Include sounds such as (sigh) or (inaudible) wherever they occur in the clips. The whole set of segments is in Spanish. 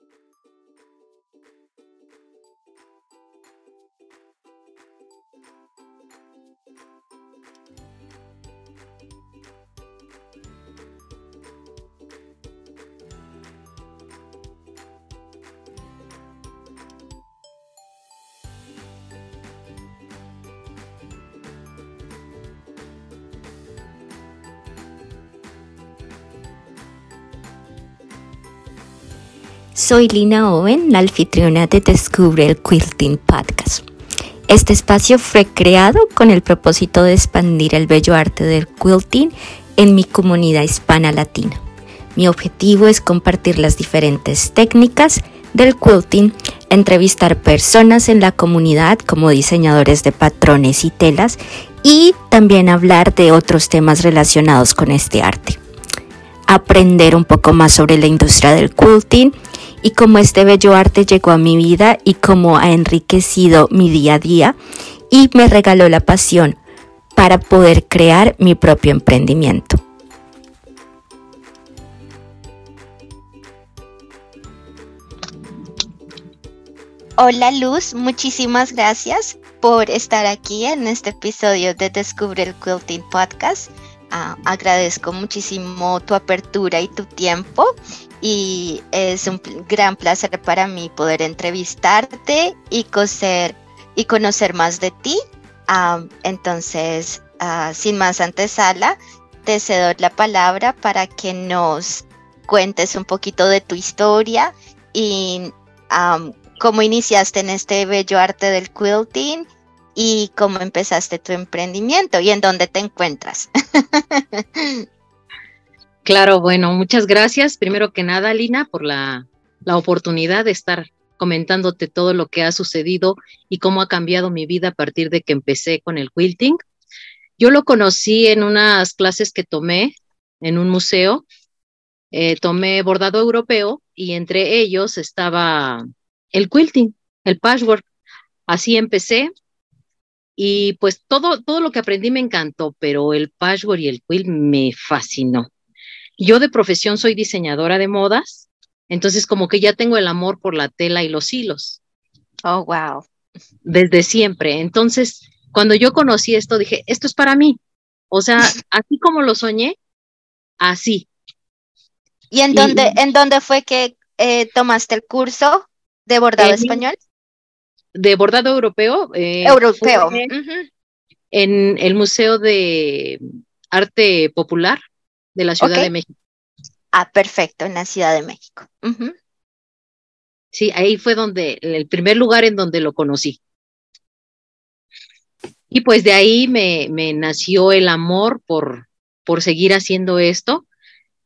えっ? Soy Lina Owen, la anfitriona de Descubre el Quilting Podcast. Este espacio fue creado con el propósito de expandir el bello arte del quilting en mi comunidad hispana latina. Mi objetivo es compartir las diferentes técnicas del quilting, entrevistar personas en la comunidad como diseñadores de patrones y telas y también hablar de otros temas relacionados con este arte. Aprender un poco más sobre la industria del quilting y cómo este bello arte llegó a mi vida y cómo ha enriquecido mi día a día y me regaló la pasión para poder crear mi propio emprendimiento. Hola Luz, muchísimas gracias por estar aquí en este episodio de Descubre el Quilting Podcast. Ah, agradezco muchísimo tu apertura y tu tiempo y es un gran placer para mí poder entrevistarte y conocer, y conocer más de ti. Entonces, ah, sin más antesala, te cedo la palabra para que nos cuentes un poquito de tu historia y cómo iniciaste en este bello arte del quilting y cómo empezaste tu emprendimiento y en dónde te encuentras. (laughs) Claro, bueno, muchas gracias. Primero que nada, Lina, por la, oportunidad de estar comentándote todo lo que ha sucedido y cómo ha cambiado mi vida a partir de que empecé con el quilting. Yo lo conocí en unas clases que tomé en un museo. Eh, tomé bordado europeo y entre ellos estaba el quilting, el patchwork. Así empecé y pues todo, todo lo que aprendí me encantó, pero el patchwork y el quilt me fascinó. Yo de profesión soy diseñadora de modas, entonces como que ya tengo el amor por la tela y los hilos. Oh, wow. Desde siempre. Entonces, cuando yo conocí esto, dije, esto es para mí. O sea, (laughs) así como lo soñé, así. ¿Y en dónde, en dónde fue que eh, tomaste el curso de bordado español? De bordado europeo. Eh, europeo. En el Museo de Arte Popular de la Ciudad de México. Ah, perfecto, en la Ciudad de México. Sí, ahí fue donde, el primer lugar en donde lo conocí. Y pues de ahí me, me nació el amor por, por seguir haciendo esto.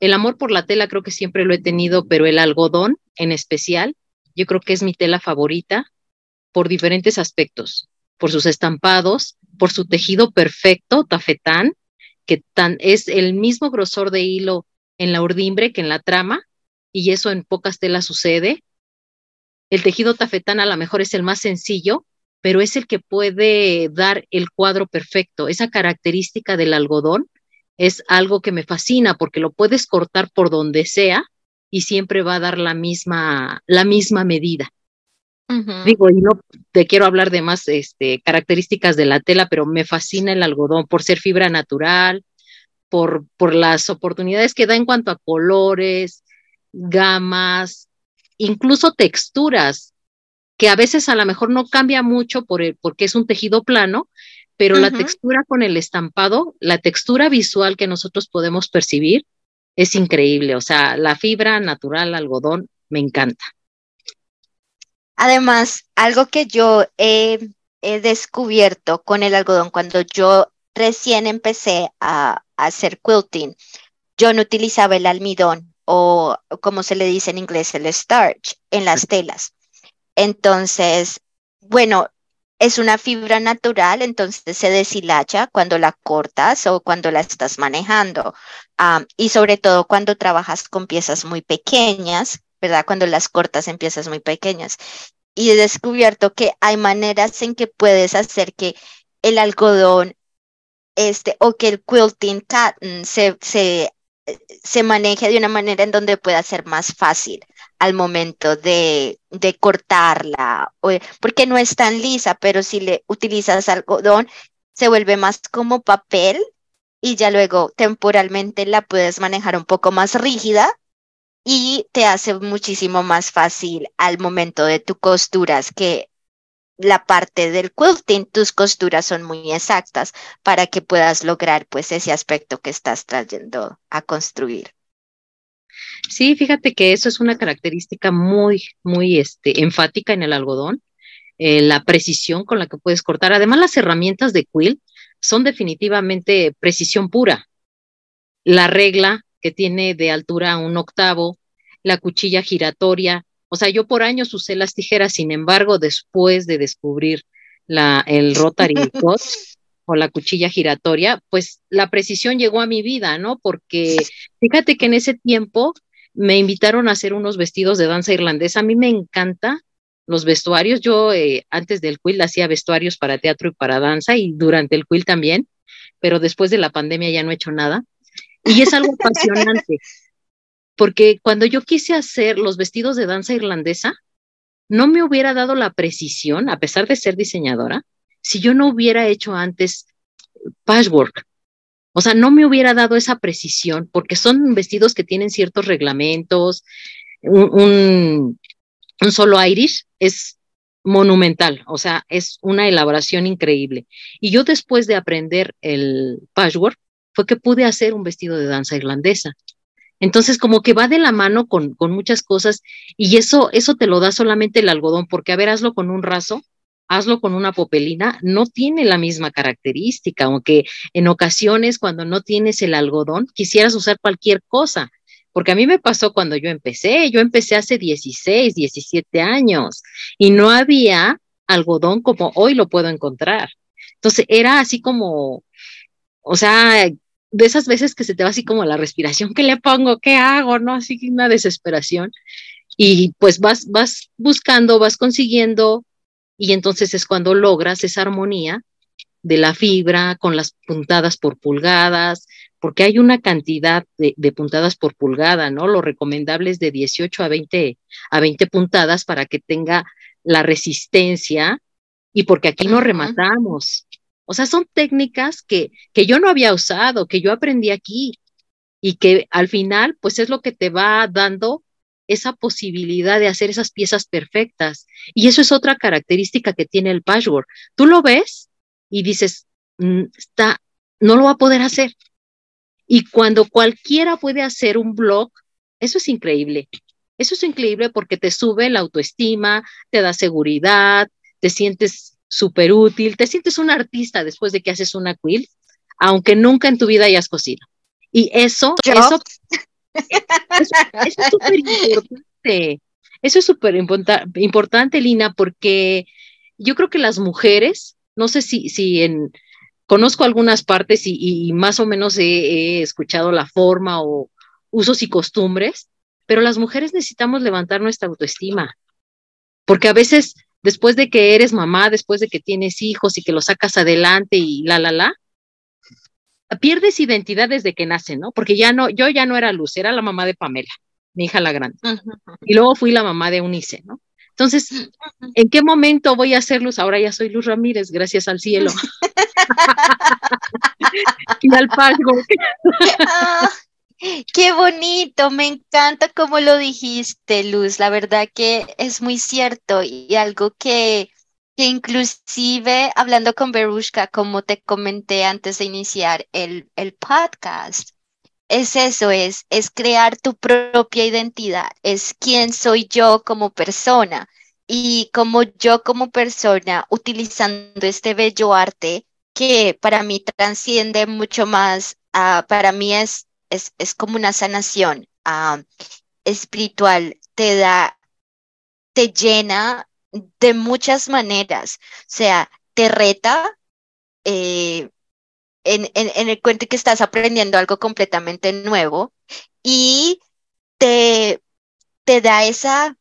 El amor por la tela creo que siempre lo he tenido, pero el algodón en especial, yo creo que es mi tela favorita por diferentes aspectos, por sus estampados, por su tejido perfecto, tafetán, que tan, es el mismo grosor de hilo en la urdimbre que en la trama, y eso en pocas telas sucede. El tejido tafetán a lo mejor es el más sencillo, pero es el que puede dar el cuadro perfecto. Esa característica del algodón es algo que me fascina porque lo puedes cortar por donde sea y siempre va a dar la misma, la misma medida. Digo, y no te quiero hablar de más este, características de la tela, pero me fascina el algodón por ser fibra natural, por, por las oportunidades que da en cuanto a colores, gamas, incluso texturas, que a veces a lo mejor no cambia mucho por porque es un tejido plano, pero la textura con el estampado, la textura visual que nosotros podemos percibir es increíble. O sea, la fibra natural, algodón, me encanta. Además, algo que yo he, descubierto con el algodón cuando yo recién empecé a, hacer quilting, yo no utilizaba el almidón o como se le dice en inglés, el starch en las telas. Entonces, bueno, es una fibra natural, entonces se deshilacha cuando la cortas o cuando la estás manejando. Ah, y sobre todo cuando trabajas con piezas muy pequeñas, ¿verdad? Cuando las cortas en piezas muy pequeñas. Y he descubierto que hay maneras en que puedes hacer que el algodón este, o que el quilting cotton se, se, se maneje de una manera en donde pueda ser más fácil al momento de, de cortarla, porque no es tan lisa, pero si le utilizas algodón, se vuelve más como papel y ya luego temporalmente la puedes manejar un poco más rígida y te hace muchísimo más fácil al momento de tus costuras que la parte del quilting, tus costuras son muy exactas para que puedas lograr pues ese aspecto que estás trayendo a construir. Sí, fíjate que eso es una característica muy, muy este, enfática en el algodón, eh, la precisión con la que puedes cortar. Además, las herramientas de quill son definitivamente precisión pura. La regla que tiene de altura un octavo, la cuchilla giratoria. O sea, yo por años usé las tijeras, sin embargo, después de descubrir la, el Rotary (laughs) Cut o la cuchilla giratoria, pues la precisión llegó a mi vida, ¿no? Porque fíjate que en ese tiempo me invitaron a hacer unos vestidos de danza irlandesa. A mí me encanta los vestuarios. Yo eh, antes del quill hacía vestuarios para teatro y para danza y durante el quill también, pero después de la pandemia ya no he hecho nada. Y es algo apasionante, porque cuando yo quise hacer los vestidos de danza irlandesa, no me hubiera dado la precisión, a pesar de ser diseñadora, si yo no hubiera hecho antes patchwork. O sea, no me hubiera dado esa precisión, porque son vestidos que tienen ciertos reglamentos, un, solo Irish es monumental, o sea, es una elaboración increíble. Y yo después de aprender el patchwork, fue que pude hacer un vestido de danza irlandesa. Entonces, como que va de la mano con, con muchas cosas y eso, eso te lo da solamente el algodón, porque a ver, hazlo con un raso, hazlo con una popelina, no tiene la misma característica, aunque en ocasiones cuando no tienes el algodón, quisieras usar cualquier cosa, porque a mí me pasó cuando yo empecé, yo empecé hace 16, 17 años y no había algodón como hoy lo puedo encontrar. Entonces era así como, o sea, de esas veces que se te va así como la respiración, ¿qué le pongo? ¿Qué hago? ¿No? Así que una desesperación. Y pues vas, vas buscando, vas consiguiendo, y entonces es cuando logras esa armonía de la fibra con las puntadas por pulgadas, porque hay una cantidad de, puntadas por pulgada, ¿no? Lo recomendable es de 18 a 20, a 20 puntadas para que tenga la resistencia y porque aquí no rematamos. O sea, son técnicas que, que yo no había usado, que yo aprendí aquí y que al final, pues es lo que te va dando esa posibilidad de hacer esas piezas perfectas. Y eso es otra característica que tiene el patchwork. Tú lo ves y dices, mm, está, no lo va a poder hacer. Y cuando cualquiera puede hacer un blog, eso es increíble. Eso es increíble porque te sube la autoestima, te da seguridad, te sientes súper útil, te sientes un artista después de que haces una quilt, aunque nunca en tu vida hayas cocido. Y eso, eso, es súper importante. Eso es súper importante, Lina, porque yo creo que las mujeres, no sé si, si en, conozco algunas partes y, más o menos he, escuchado la forma o usos y costumbres, pero las mujeres necesitamos levantar nuestra autoestima, porque a veces después de que eres mamá, después de que tienes hijos y que los sacas adelante y la, la, la, pierdes identidad desde que nace, ¿no? Porque ya no, yo ya no era Luz, era la mamá de Pamela, mi hija la grande. Y luego fui la mamá de Unice, ¿no? Entonces, ¿en qué momento voy a ser luz? Ahora ya soy Luz Ramírez, gracias al cielo. (laughs) (laughs) y al pago. (laughs) Qué bonito, me encanta cómo lo dijiste, Luz. La verdad que es muy cierto y algo que, que inclusive hablando con Berushka, como te comenté antes de iniciar el, el podcast, es eso, es, es crear tu propia identidad, es quién soy yo como persona y como yo como persona utilizando este bello arte que para mí transciende mucho más, ah, para mí es, es, es, como una sanación ah, espiritual, te da, te llena de muchas maneras, o sea, te reta, eh, en, en, el cuento que estás aprendiendo algo completamente nuevo y te, te da esa,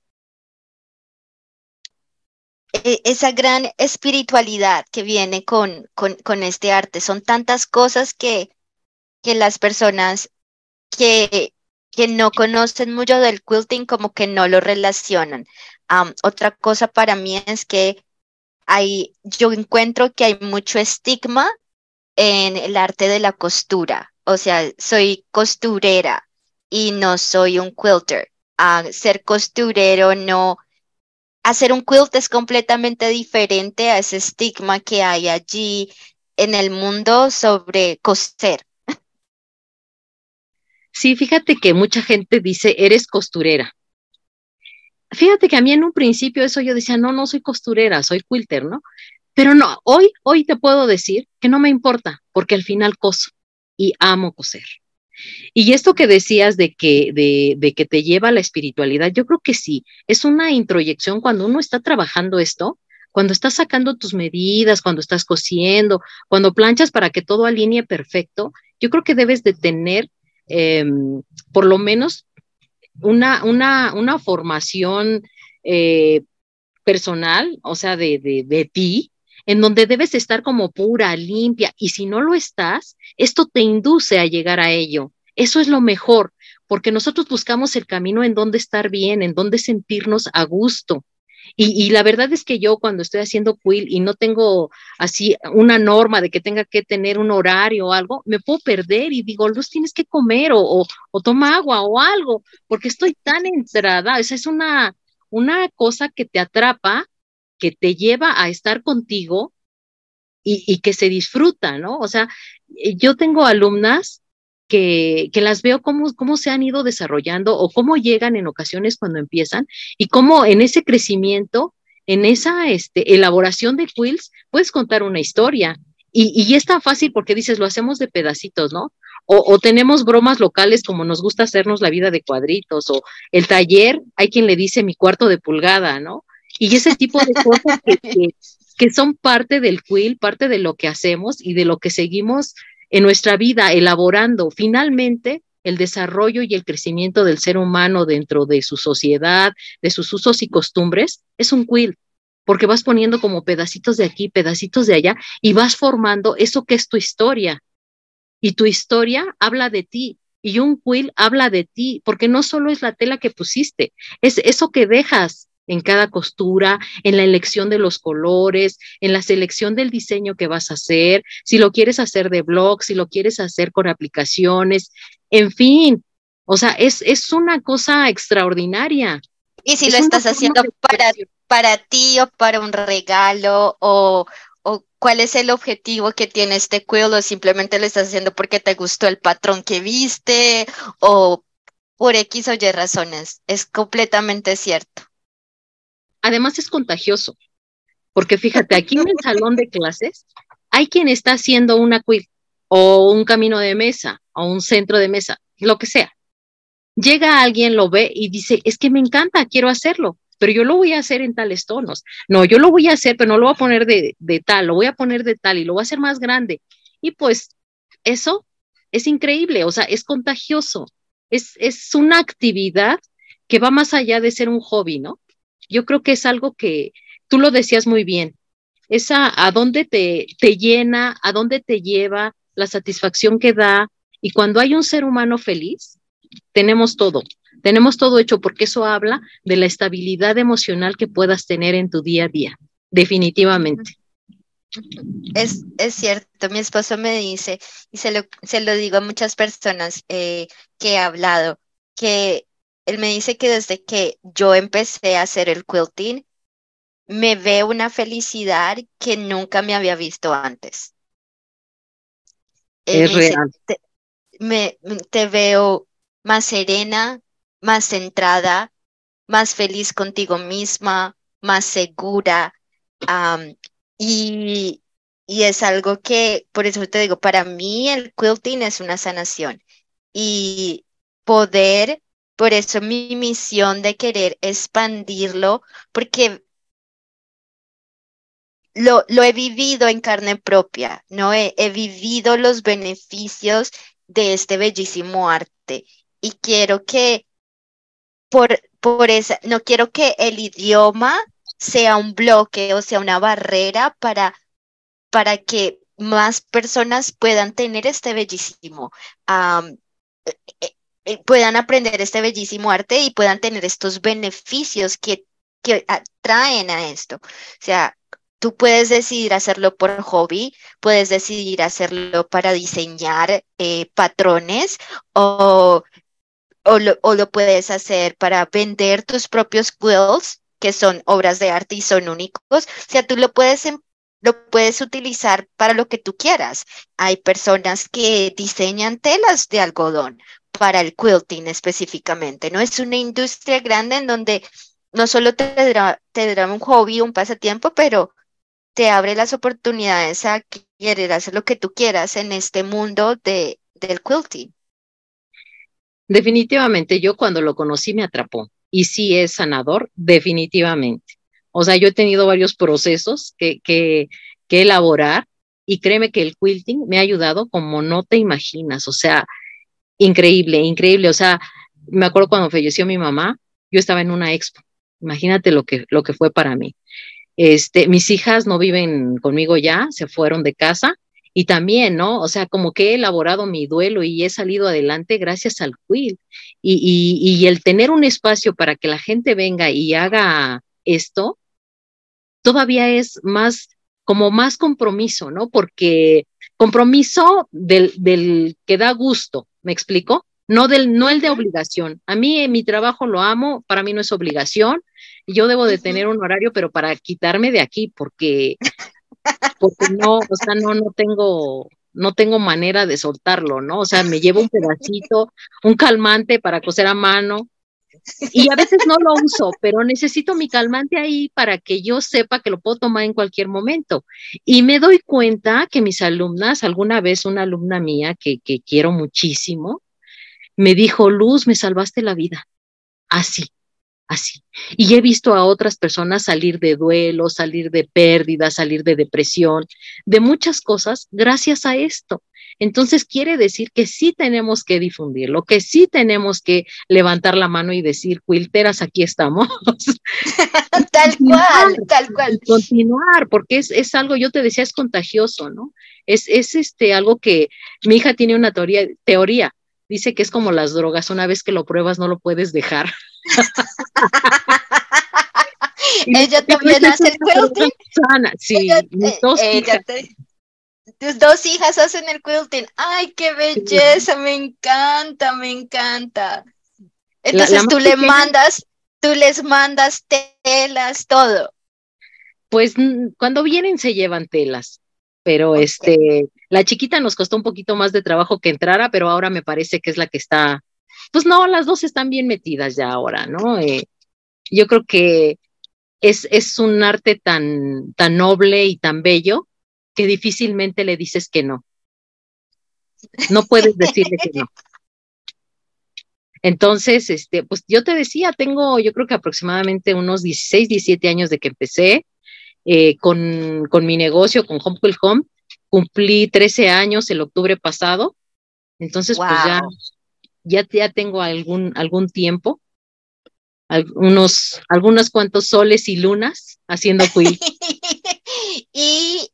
e, esa gran espiritualidad que viene con, con, con, este arte. Son tantas cosas que, que las personas que, que no conocen mucho del quilting como que no lo relacionan. otra cosa para mí es que hay, yo encuentro que hay mucho estigma en el arte de la costura. O sea, soy costurera y no soy un quilter. ser costurero no... Hacer un quilt es completamente diferente a ese estigma que hay allí en el mundo sobre coser. Sí, fíjate que mucha gente dice, eres costurera. Fíjate que a mí en un principio eso yo decía, no, no soy costurera, soy quilter, ¿no? Pero no, hoy, hoy te puedo decir que no me importa, porque al final coso y amo coser. Y esto que decías de que, de, de que te lleva a la espiritualidad, yo creo que sí, es una introyección cuando uno está trabajando esto, cuando estás sacando tus medidas, cuando estás cosiendo, cuando planchas para que todo alinee perfecto, yo creo que debes de tener Em, por lo menos una, una, una formación eh, personal, o sea, de, de, de ti, en donde debes estar como pura, limpia, y si no lo estás, esto te induce a llegar a ello. Eso es lo mejor, porque nosotros buscamos el camino en donde estar bien, en donde sentirnos a gusto. Y, la verdad es que yo cuando estoy haciendo quill y no tengo así una norma de que tenga que tener un horario o algo, me puedo perder y digo, Luz, tienes que comer o, o, toma agua o algo, porque estoy tan entrada. Esa es una, una cosa que te atrapa, que te lleva a estar contigo y, y que se disfruta, ¿no? O sea, yo tengo alumnas que, las veo cómo, cómo se han ido desarrollando o cómo llegan en ocasiones cuando empiezan y cómo en ese crecimiento, en esa este, elaboración de quills, puedes contar una historia. Y, y es tan fácil porque dices, lo hacemos de pedacitos, ¿no? O, tenemos bromas locales como nos gusta hacernos la vida de cuadritos, o el taller, hay quien le dice mi cuarto de pulgada, ¿no? Y ese tipo de cosas que, que son parte del quill, parte de lo que hacemos y de lo que seguimos en nuestra vida, elaborando finalmente el desarrollo y el crecimiento del ser humano dentro de su sociedad, de sus usos y costumbres, es un quill, porque vas poniendo como pedacitos de aquí, pedacitos de allá, y vas formando eso que es tu historia. Y tu historia habla de ti, y un quill habla de ti, porque no solo es la tela que pusiste, es eso que dejas, en cada costura, en la elección de los colores, en la selección del diseño que vas a hacer, si lo quieres hacer de blog, si lo quieres hacer con aplicaciones, en fin, o sea, es, es una cosa extraordinaria. Y si lo estás haciendo para, para ti o para un regalo o, o cuál es el objetivo que tiene este quill o simplemente lo estás haciendo porque te gustó el patrón que viste o por X o Y razones, es completamente cierto. Además es contagioso, porque fíjate, aquí en el salón de clases hay quien está haciendo una quiz o un camino de mesa o un centro de mesa, lo que sea. Llega alguien, lo ve y dice, es que me encanta, quiero hacerlo, pero yo lo voy a hacer en tales tonos. No, yo lo voy a hacer, pero no lo voy a poner de, de tal, lo voy a poner de tal y lo voy a hacer más grande. Y pues eso es increíble, o sea, es contagioso. Es, es una actividad que va más allá de ser un hobby, ¿no? Yo creo que es algo que tú lo decías muy bien, esa a dónde te, te llena, a dónde te lleva, la satisfacción que da. Y cuando hay un ser humano feliz, tenemos todo, tenemos todo hecho porque eso habla de la estabilidad emocional que puedas tener en tu día a día, definitivamente. Es, es cierto, mi esposo me dice, y se lo, se lo digo a muchas personas eh, que he hablado, que él me dice que desde que yo empecé a hacer el quilting, me ve una felicidad que nunca me había visto antes. es real. te, me, te veo más serena, más centrada, más feliz contigo misma, más segura. y, y es algo que, por eso te digo, para mí el quilting es una sanación. Y poder por eso mi misión de querer expandirlo, porque lo, lo he vivido en carne propia, ¿no? He, he vivido los beneficios de este bellísimo arte y quiero que por, por esa, no quiero que el idioma sea un bloque o sea una barrera para, para que más personas puedan tener este bellísimo eh, puedan aprender este bellísimo arte y puedan tener estos beneficios que, que atraen a esto. O sea, tú puedes decidir hacerlo por hobby, puedes decidir hacerlo para diseñar eh, patrones o, o, lo, o lo puedes hacer para vender tus propios quills que son obras de arte y son únicos. O sea, tú lo puedes em, lo puedes utilizar para lo que tú quieras. Hay personas que diseñan telas de algodón para el quilting específicamente, ¿no? Es una industria grande en donde no solo te dará, te un hobby, un pasatiempo, pero te abre las oportunidades a querer hacer lo que tú quieras en este mundo de, del quilting. Definitivamente, yo cuando lo conocí me atrapó y sí es sanador, definitivamente. O sea, yo he tenido varios procesos que, que, que elaborar y créeme que el quilting me ha ayudado como no te imaginas, o sea, increíble, increíble. O sea, me acuerdo cuando falleció mi mamá, yo estaba en una expo. Imagínate lo que, lo que fue para mí. Este, mis hijas no viven conmigo ya, se fueron de casa y también, ¿no? O sea, como que he elaborado mi duelo y he salido adelante gracias al quilt. Y, y, y el tener un espacio para que la gente venga y haga esto, todavía es más, como más compromiso, ¿no? Porque compromiso del, del que da gusto, ¿me explico? No, del, no el de obligación. A mí mi trabajo lo amo, para mí no es obligación. Yo debo de tener un horario, pero para quitarme de aquí, porque, porque no, o sea, no, no tengo, no tengo manera de soltarlo, ¿no? O sea, me llevo un pedacito, un calmante para coser a mano, y a veces no lo uso, pero necesito mi calmante ahí para que yo sepa que lo puedo tomar en cualquier momento. Y me doy cuenta que mis alumnas, alguna vez una alumna mía que, que quiero muchísimo, me dijo, Luz, me salvaste la vida. Así, así. Y he visto a otras personas salir de duelo, salir de pérdida, salir de depresión, de muchas cosas gracias a esto. Entonces quiere decir que sí tenemos que difundirlo, que sí tenemos que levantar la mano y decir, quilteras, aquí estamos. (laughs) tal cual, tal cual. Continuar, porque es, es, algo, yo te decía, es contagioso, ¿no? Es, es este, algo que mi hija tiene una teoría, teoría, dice que es como las drogas, una vez que lo pruebas no lo puedes dejar. (laughs) (laughs) ella también hace el quilting. Sí, ella, ella te, tus dos hijas hacen el quilting. ¡Ay, qué belleza! Me encanta, me encanta. Entonces tú le mandas, tú les mandas telas, todo. Pues cuando vienen se llevan telas, pero este, la chiquita nos costó un poquito más de trabajo que entrara, pero ahora me parece que es la que está, pues no, las dos están bien metidas ya ahora, ¿no? Eh, yo creo que es, es un arte tan, tan noble y tan bello que difícilmente le dices que no. No puedes decirle que no. Entonces, este, pues yo te decía, tengo yo creo que aproximadamente unos 16, 17 años de que empecé eh, con, con, mi negocio, con Home Home. Cumplí 13 años el octubre pasado. Entonces, pues ya, ya, ya tengo algún, algún tiempo, algunos, algunos cuantos soles y lunas haciendo quilt. (laughs) y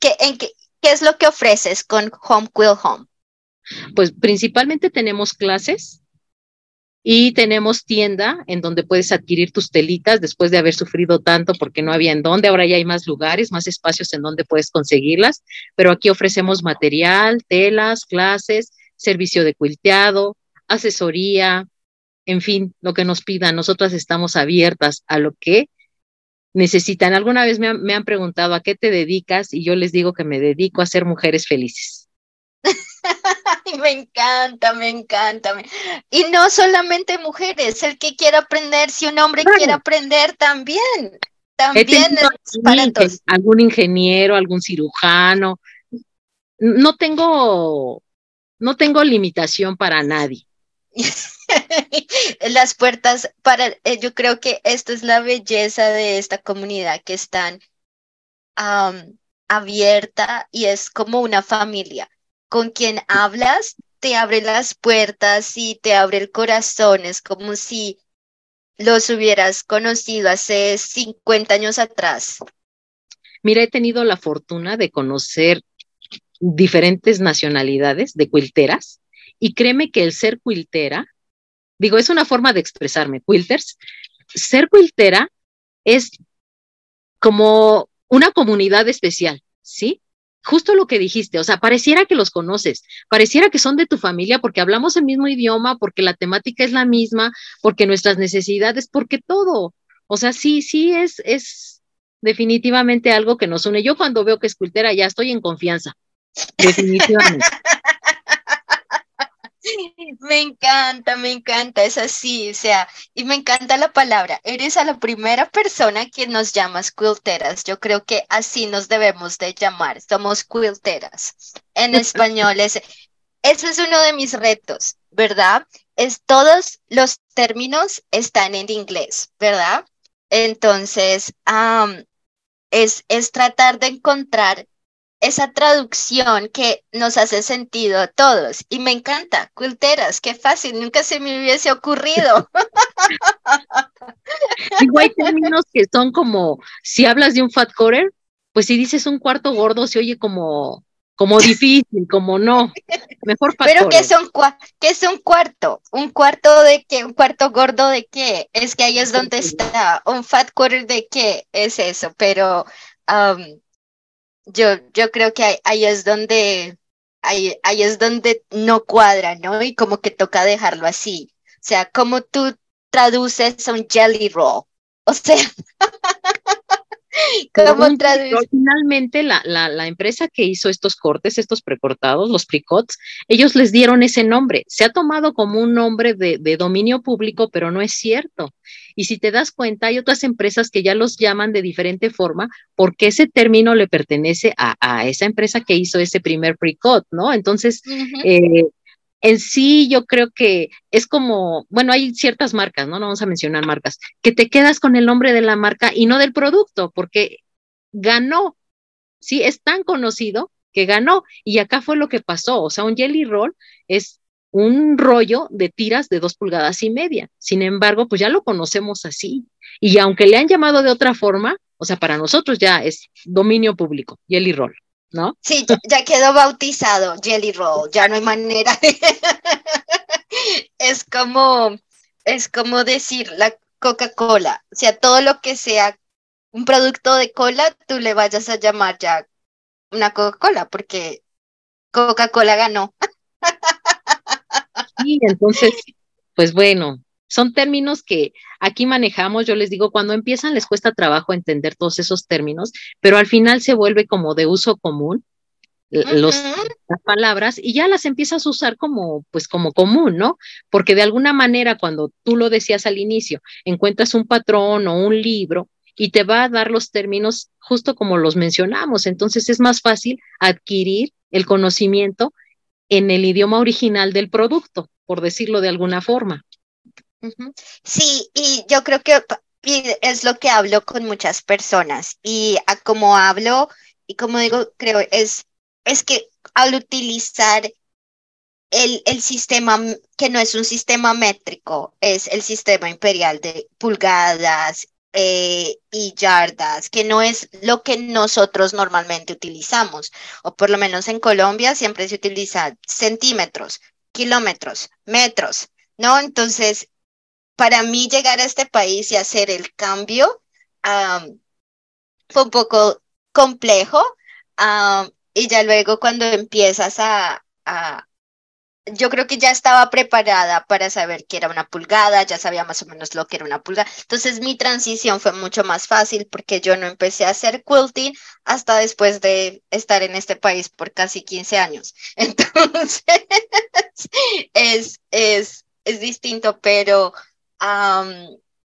¿qué, en qué, es lo que ofreces con Home Quill Home? Pues principalmente tenemos clases y tenemos tienda en donde puedes adquirir tus telitas después de haber sufrido tanto porque no había en dónde. Ahora ya hay más lugares, más espacios en donde puedes conseguirlas, pero aquí ofrecemos material, telas, clases, servicio de quilteado, asesoría, en fin, lo que nos pidan. Nosotras estamos abiertas a lo que necesitan. Alguna vez me han, me han, preguntado a qué te dedicas y yo les digo que me dedico a ser mujeres felices. (laughs) me encanta, me encanta. Y no solamente mujeres, el que quiera aprender, si un hombre quiere aprender también. También es para todos. Algún ingeniero, algún cirujano. No tengo, no tengo limitación para nadie. (laughs) las puertas para, eh, yo creo que esto es la belleza de esta comunidad que están abierta y es como una familia. Con quien hablas, te abre las puertas y te abre el corazón. Es como si los hubieras conocido hace 50 años atrás. Mira, he tenido la fortuna de conocer diferentes nacionalidades de quilteras Y créeme que el ser quiltera, digo, es una forma de expresarme, quilters, ser quiltera es como una comunidad especial, ¿sí? Justo lo que dijiste, o sea, pareciera que los conoces, pareciera que son de tu familia porque hablamos el mismo idioma, porque la temática es la misma, porque nuestras necesidades, porque todo. O sea, sí, sí es, es definitivamente algo que nos une. Yo cuando veo que es quiltera ya estoy en confianza, definitivamente. (laughs) (laughs) Me encanta, me encanta, es así, o sea, y me encanta la palabra. Eres a la primera persona que nos llamas quilteras. Yo creo que así nos debemos de llamar. Somos quilteras. En (laughs) español es, ese es uno de mis retos, ¿verdad? Es todos los términos están en inglés, ¿verdad? Entonces, es, es tratar de encontrar esa traducción que nos hace sentido a todos. Y me encanta, culteras, qué fácil, nunca se me hubiese ocurrido. (laughs) Igual hay términos que son como, si hablas de un fat quarter, pues si dices un cuarto gordo se oye como, como difícil, como no. Mejor fat Pero ¿qué es, un, ¿qué es un cuarto? ¿Un cuarto de qué? ¿Un cuarto gordo de qué? Es que ahí es donde está. ¿Un fat quarter de qué? Es eso, pero... Um, yo, yo creo que ahí, es donde, ahí, ahí es donde no cuadra, ¿no? Y como que toca dejarlo así. O sea, como tú traduces un jelly roll. O sea, (laughs) (laughs) Finalmente, la, la, la, empresa que hizo estos cortes, estos precortados, los precots, ellos les dieron ese nombre. Se ha tomado como un nombre de, de, dominio público, pero no es cierto. Y si te das cuenta, hay otras empresas que ya los llaman de diferente forma porque ese término le pertenece a, a esa empresa que hizo ese primer precot, ¿no? Entonces, eh, en sí yo creo que es como, bueno, hay ciertas marcas, ¿no? No vamos a mencionar marcas, que te quedas con el nombre de la marca y no del producto, porque ganó, ¿sí? Es tan conocido que ganó. Y acá fue lo que pasó, o sea, un jelly roll es un rollo de tiras de dos pulgadas y media. Sin embargo, pues ya lo conocemos así. Y aunque le han llamado de otra forma, o sea, para nosotros ya es dominio público, jelly roll. ¿No? Sí, ya, quedó bautizado Jelly Roll, ya no hay manera. (laughs) es como, es como decir la Coca-Cola, o sea, todo lo que sea un producto de cola, tú le vayas a llamar ya una Coca-Cola, porque Coca-Cola ganó. Sí, entonces, pues bueno, son términos que aquí manejamos, yo les digo, cuando empiezan les cuesta trabajo entender todos esos términos, pero al final se vuelve como de uso común los, las palabras y ya las empiezas a usar como, pues como común, ¿no? Porque de alguna manera cuando tú lo decías al inicio, encuentras un patrón o un libro y te va a dar los términos justo como los mencionamos, entonces es más fácil adquirir el conocimiento en el idioma original del producto, por decirlo de alguna forma. Sí, y yo creo que es lo que hablo con muchas personas y como hablo y como digo, creo es, es que al utilizar el, el, sistema que no es un sistema métrico, es el sistema imperial de pulgadas eh, y yardas, que no es lo que nosotros normalmente utilizamos, o por lo menos en Colombia siempre se utiliza centímetros, kilómetros, metros, ¿no? Entonces, para mí llegar a este país y hacer el cambio fue un poco complejo. y ya luego cuando empiezas a, yo creo que ya estaba preparada para saber que era una pulgada, ya sabía más o menos lo que era una pulgada. Entonces mi transición fue mucho más fácil porque yo no empecé a hacer quilting hasta después de estar en este país por casi 15 años. (laughs) Entonces es, es, es distinto, pero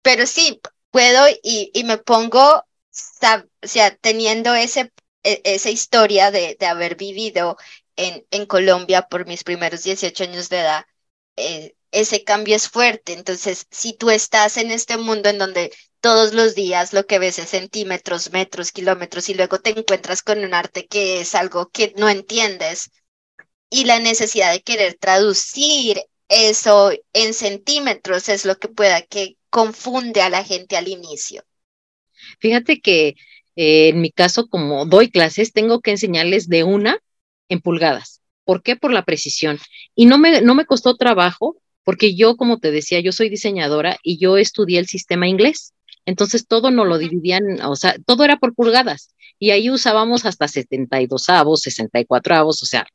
pero sí, puedo y, y me pongo, o sea, teniendo ese, e, esa historia de, de haber vivido en, en, Colombia por mis primeros 18 años de edad, eh, ese cambio es fuerte. Entonces, si tú estás en este mundo en donde todos los días lo que ves es centímetros, metros, kilómetros y luego te encuentras con un arte que es algo que no entiendes y la necesidad de querer traducir eso en centímetros es lo que pueda que confunde a la gente al inicio. Fíjate que eh, en mi caso, como doy clases, tengo que enseñarles de una en pulgadas. ¿Por qué? Por la precisión. Y no me, no me costó trabajo, porque yo, como te decía, yo soy diseñadora y yo estudié el sistema inglés. Entonces todo nos lo dividían, o sea, todo era por pulgadas. Y ahí usábamos hasta 72 avos, 64 avos, o sea.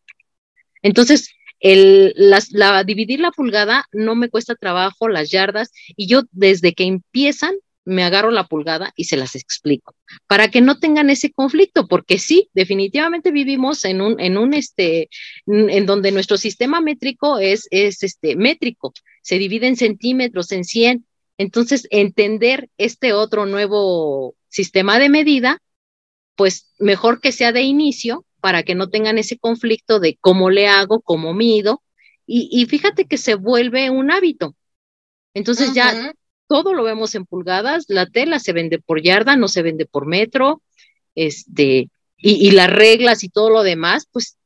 Entonces, el, la, dividir la pulgada no me cuesta trabajo, las yardas, y yo desde que empiezan me agarro la pulgada y se las explico, para que no tengan ese conflicto, porque sí, definitivamente vivimos en un, en un, este, en donde nuestro sistema métrico es, es este, métrico, se divide en centímetros, en 100, entonces entender este otro nuevo sistema de medida, pues mejor que sea de inicio para que no tengan ese conflicto de cómo le hago, cómo mido, y, fíjate que se vuelve un hábito. Entonces ya todo lo vemos en pulgadas, la tela se vende por yarda, no se vende por metro, este, y, las reglas y todo lo demás, pues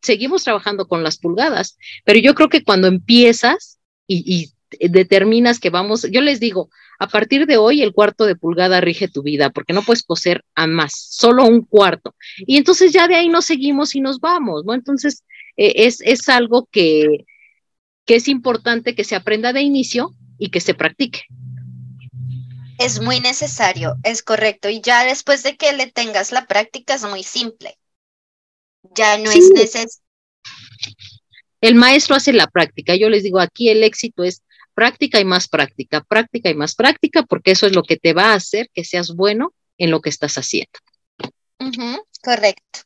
seguimos trabajando con las pulgadas, pero yo creo que cuando empiezas y, determinas que vamos, yo les digo, a partir de hoy el cuarto de pulgada rige tu vida, porque no puedes coser a más, solo un cuarto. Y entonces ya de ahí nos seguimos y nos vamos, ¿no? Entonces eh, es, es algo que, que es importante que se aprenda de inicio y que se practique. Es muy necesario, es correcto. Y ya después de que le tengas la práctica es muy simple. Ya no es necesario. El maestro hace la práctica. Yo les digo, aquí el éxito es práctica y más práctica, práctica y más práctica, porque eso es lo que te va a hacer que seas bueno en lo que estás haciendo. correcto.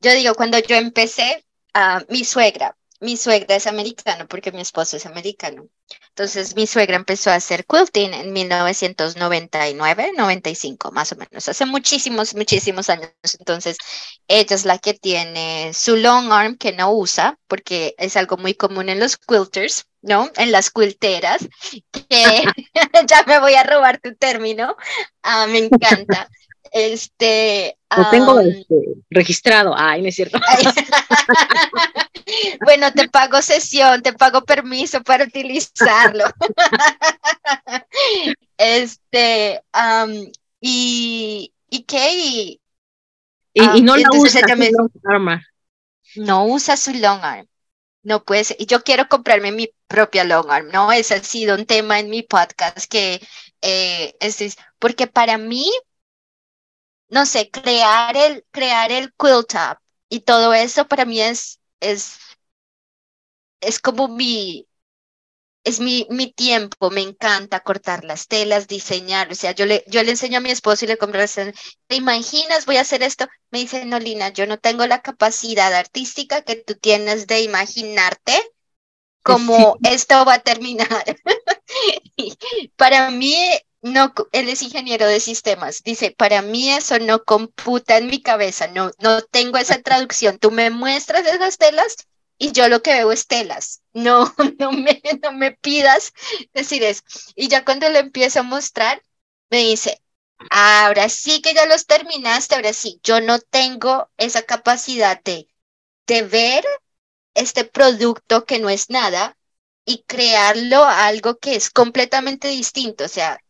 Yo digo, cuando yo empecé, a mi suegra, mi suegra es americana porque mi esposo es americano. Entonces mi suegra empezó a hacer quilting en 1999, 95 más o menos, hace muchísimos, muchísimos años. Entonces ella es la que tiene su long arm que no usa porque es algo muy común en los quilters, ¿no? En las quilteras, que (laughs) ya me voy a robar tu término, ah, me encanta. Este. Lo tengo este, registrado. Ay, no es cierto. (laughs) bueno, te pago sesión, te pago permiso para utilizarlo. (laughs) este. y, ¿Y qué? Y, y, no la usa su long arm. No usa su long arm. No puede ser. Y yo quiero comprarme mi propia long arm, ¿no? Ese ha sido un tema en mi podcast que eh, es, porque para mí no sé, crear el, crear el quilt top y todo eso para mí es, es, es como mi, es mi, mi tiempo, me encanta cortar las telas, diseñar, o sea, yo le, yo le enseño a mi esposo y le compro, ¿te imaginas? Voy a hacer esto. Me dice, no, Lina, yo no tengo la capacidad artística que tú tienes de imaginarte cómo (laughs) esto va a terminar. (laughs) Para mí no, él es ingeniero de sistemas. Dice, para mí eso no computa en mi cabeza, no, no tengo esa traducción. Tú me muestras esas telas y yo lo que veo es telas. No, (laughs) no me, no me pidas decir eso. Y ya cuando le empiezo a mostrar, me dice, ahora sí que ya los terminaste, ahora sí, yo no tengo esa capacidad de, de ver este producto que no es nada y crearlo algo que es completamente distinto. O sea,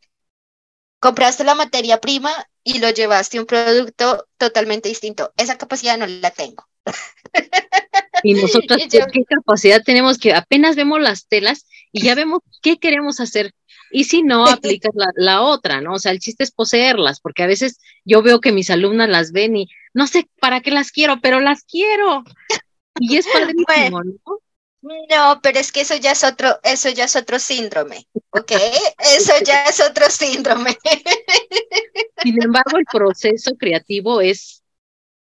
compraste la materia prima y lo llevaste a un producto totalmente distinto. Esa capacidad no la tengo. (laughs) Y nosotros, (laughs) ¿qué capacidad tenemos que apenas vemos las telas y ya vemos qué queremos hacer? Y si no, aplicas la, la, otra, ¿no? O sea, el chiste es poseerlas, porque a veces yo veo que mis alumnas las ven y no sé para qué las quiero, pero las quiero. Y es (laughs) padrísimo, ¿no? No, pero es que eso ya es otro, eso ya es otro síndrome, ¿ok? (laughs) Eso ya es otro síndrome. Sin embargo, el proceso creativo es,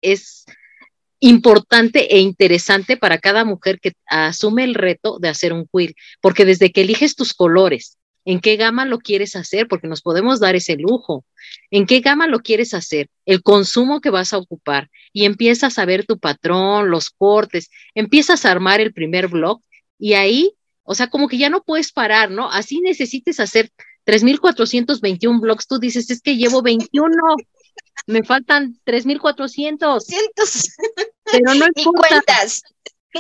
es importante e interesante para cada mujer que asume el reto de hacer un quill, porque desde que eliges tus colores, en qué gama lo quieres hacer, porque nos podemos dar ese lujo, en qué gama lo quieres hacer, el consumo que vas a ocupar. Y empiezas a ver tu patrón, los cortes, empiezas a armar el primer blog y ahí, o sea, como que ya no puedes parar, ¿no? Así necesites hacer 3.421 blogs, tú dices, es que llevo 21, me faltan 3.400. Pero no (laughs) importa.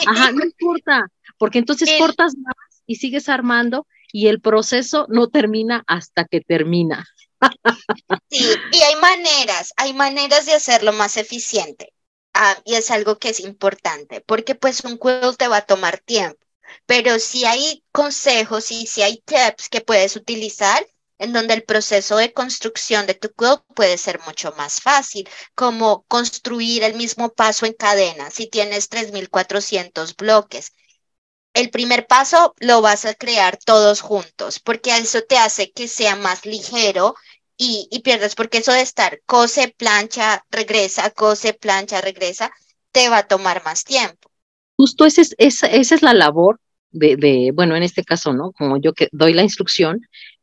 Ajá, no importa, porque entonces cortas más y sigues armando y el proceso no termina hasta que termina. (laughs) Sí, y hay maneras, hay maneras de hacerlo más eficiente. ah, y es algo que es importante, porque pues un quilt te va a tomar tiempo, pero si hay consejos y si hay tips que puedes utilizar, en donde el proceso de construcción de tu quilt puede ser mucho más fácil, como construir el mismo paso en cadena. Si tienes 3.400 bloques, el primer paso lo vas a crear todos juntos, porque eso te hace que sea más ligero y, y pierdas, porque eso de estar cose, plancha, regresa, cose, plancha, regresa, te va a tomar más tiempo. Justo esa es, esa, esa es la labor de, bueno, en este caso, ¿no? Como yo que doy la instrucción,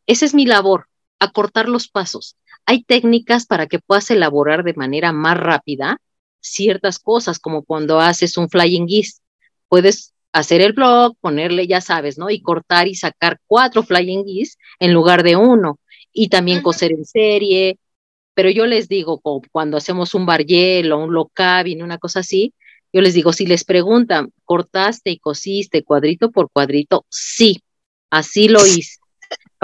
esa es mi labor, acortar los pasos. Hay técnicas para que puedas elaborar de manera más rápida ciertas cosas, como cuando haces un flying geese. Puedes hacer el blog, ponerle, ya sabes, ¿no? Y cortar y sacar cuatro flying geese en lugar de uno. Y también coser en serie. Pero yo les digo, cuando hacemos un barriel o un low cabin, una cosa así, yo les digo, si les preguntan, ¿cortaste y cosiste cuadrito por cuadrito? Sí, así lo (laughs) hice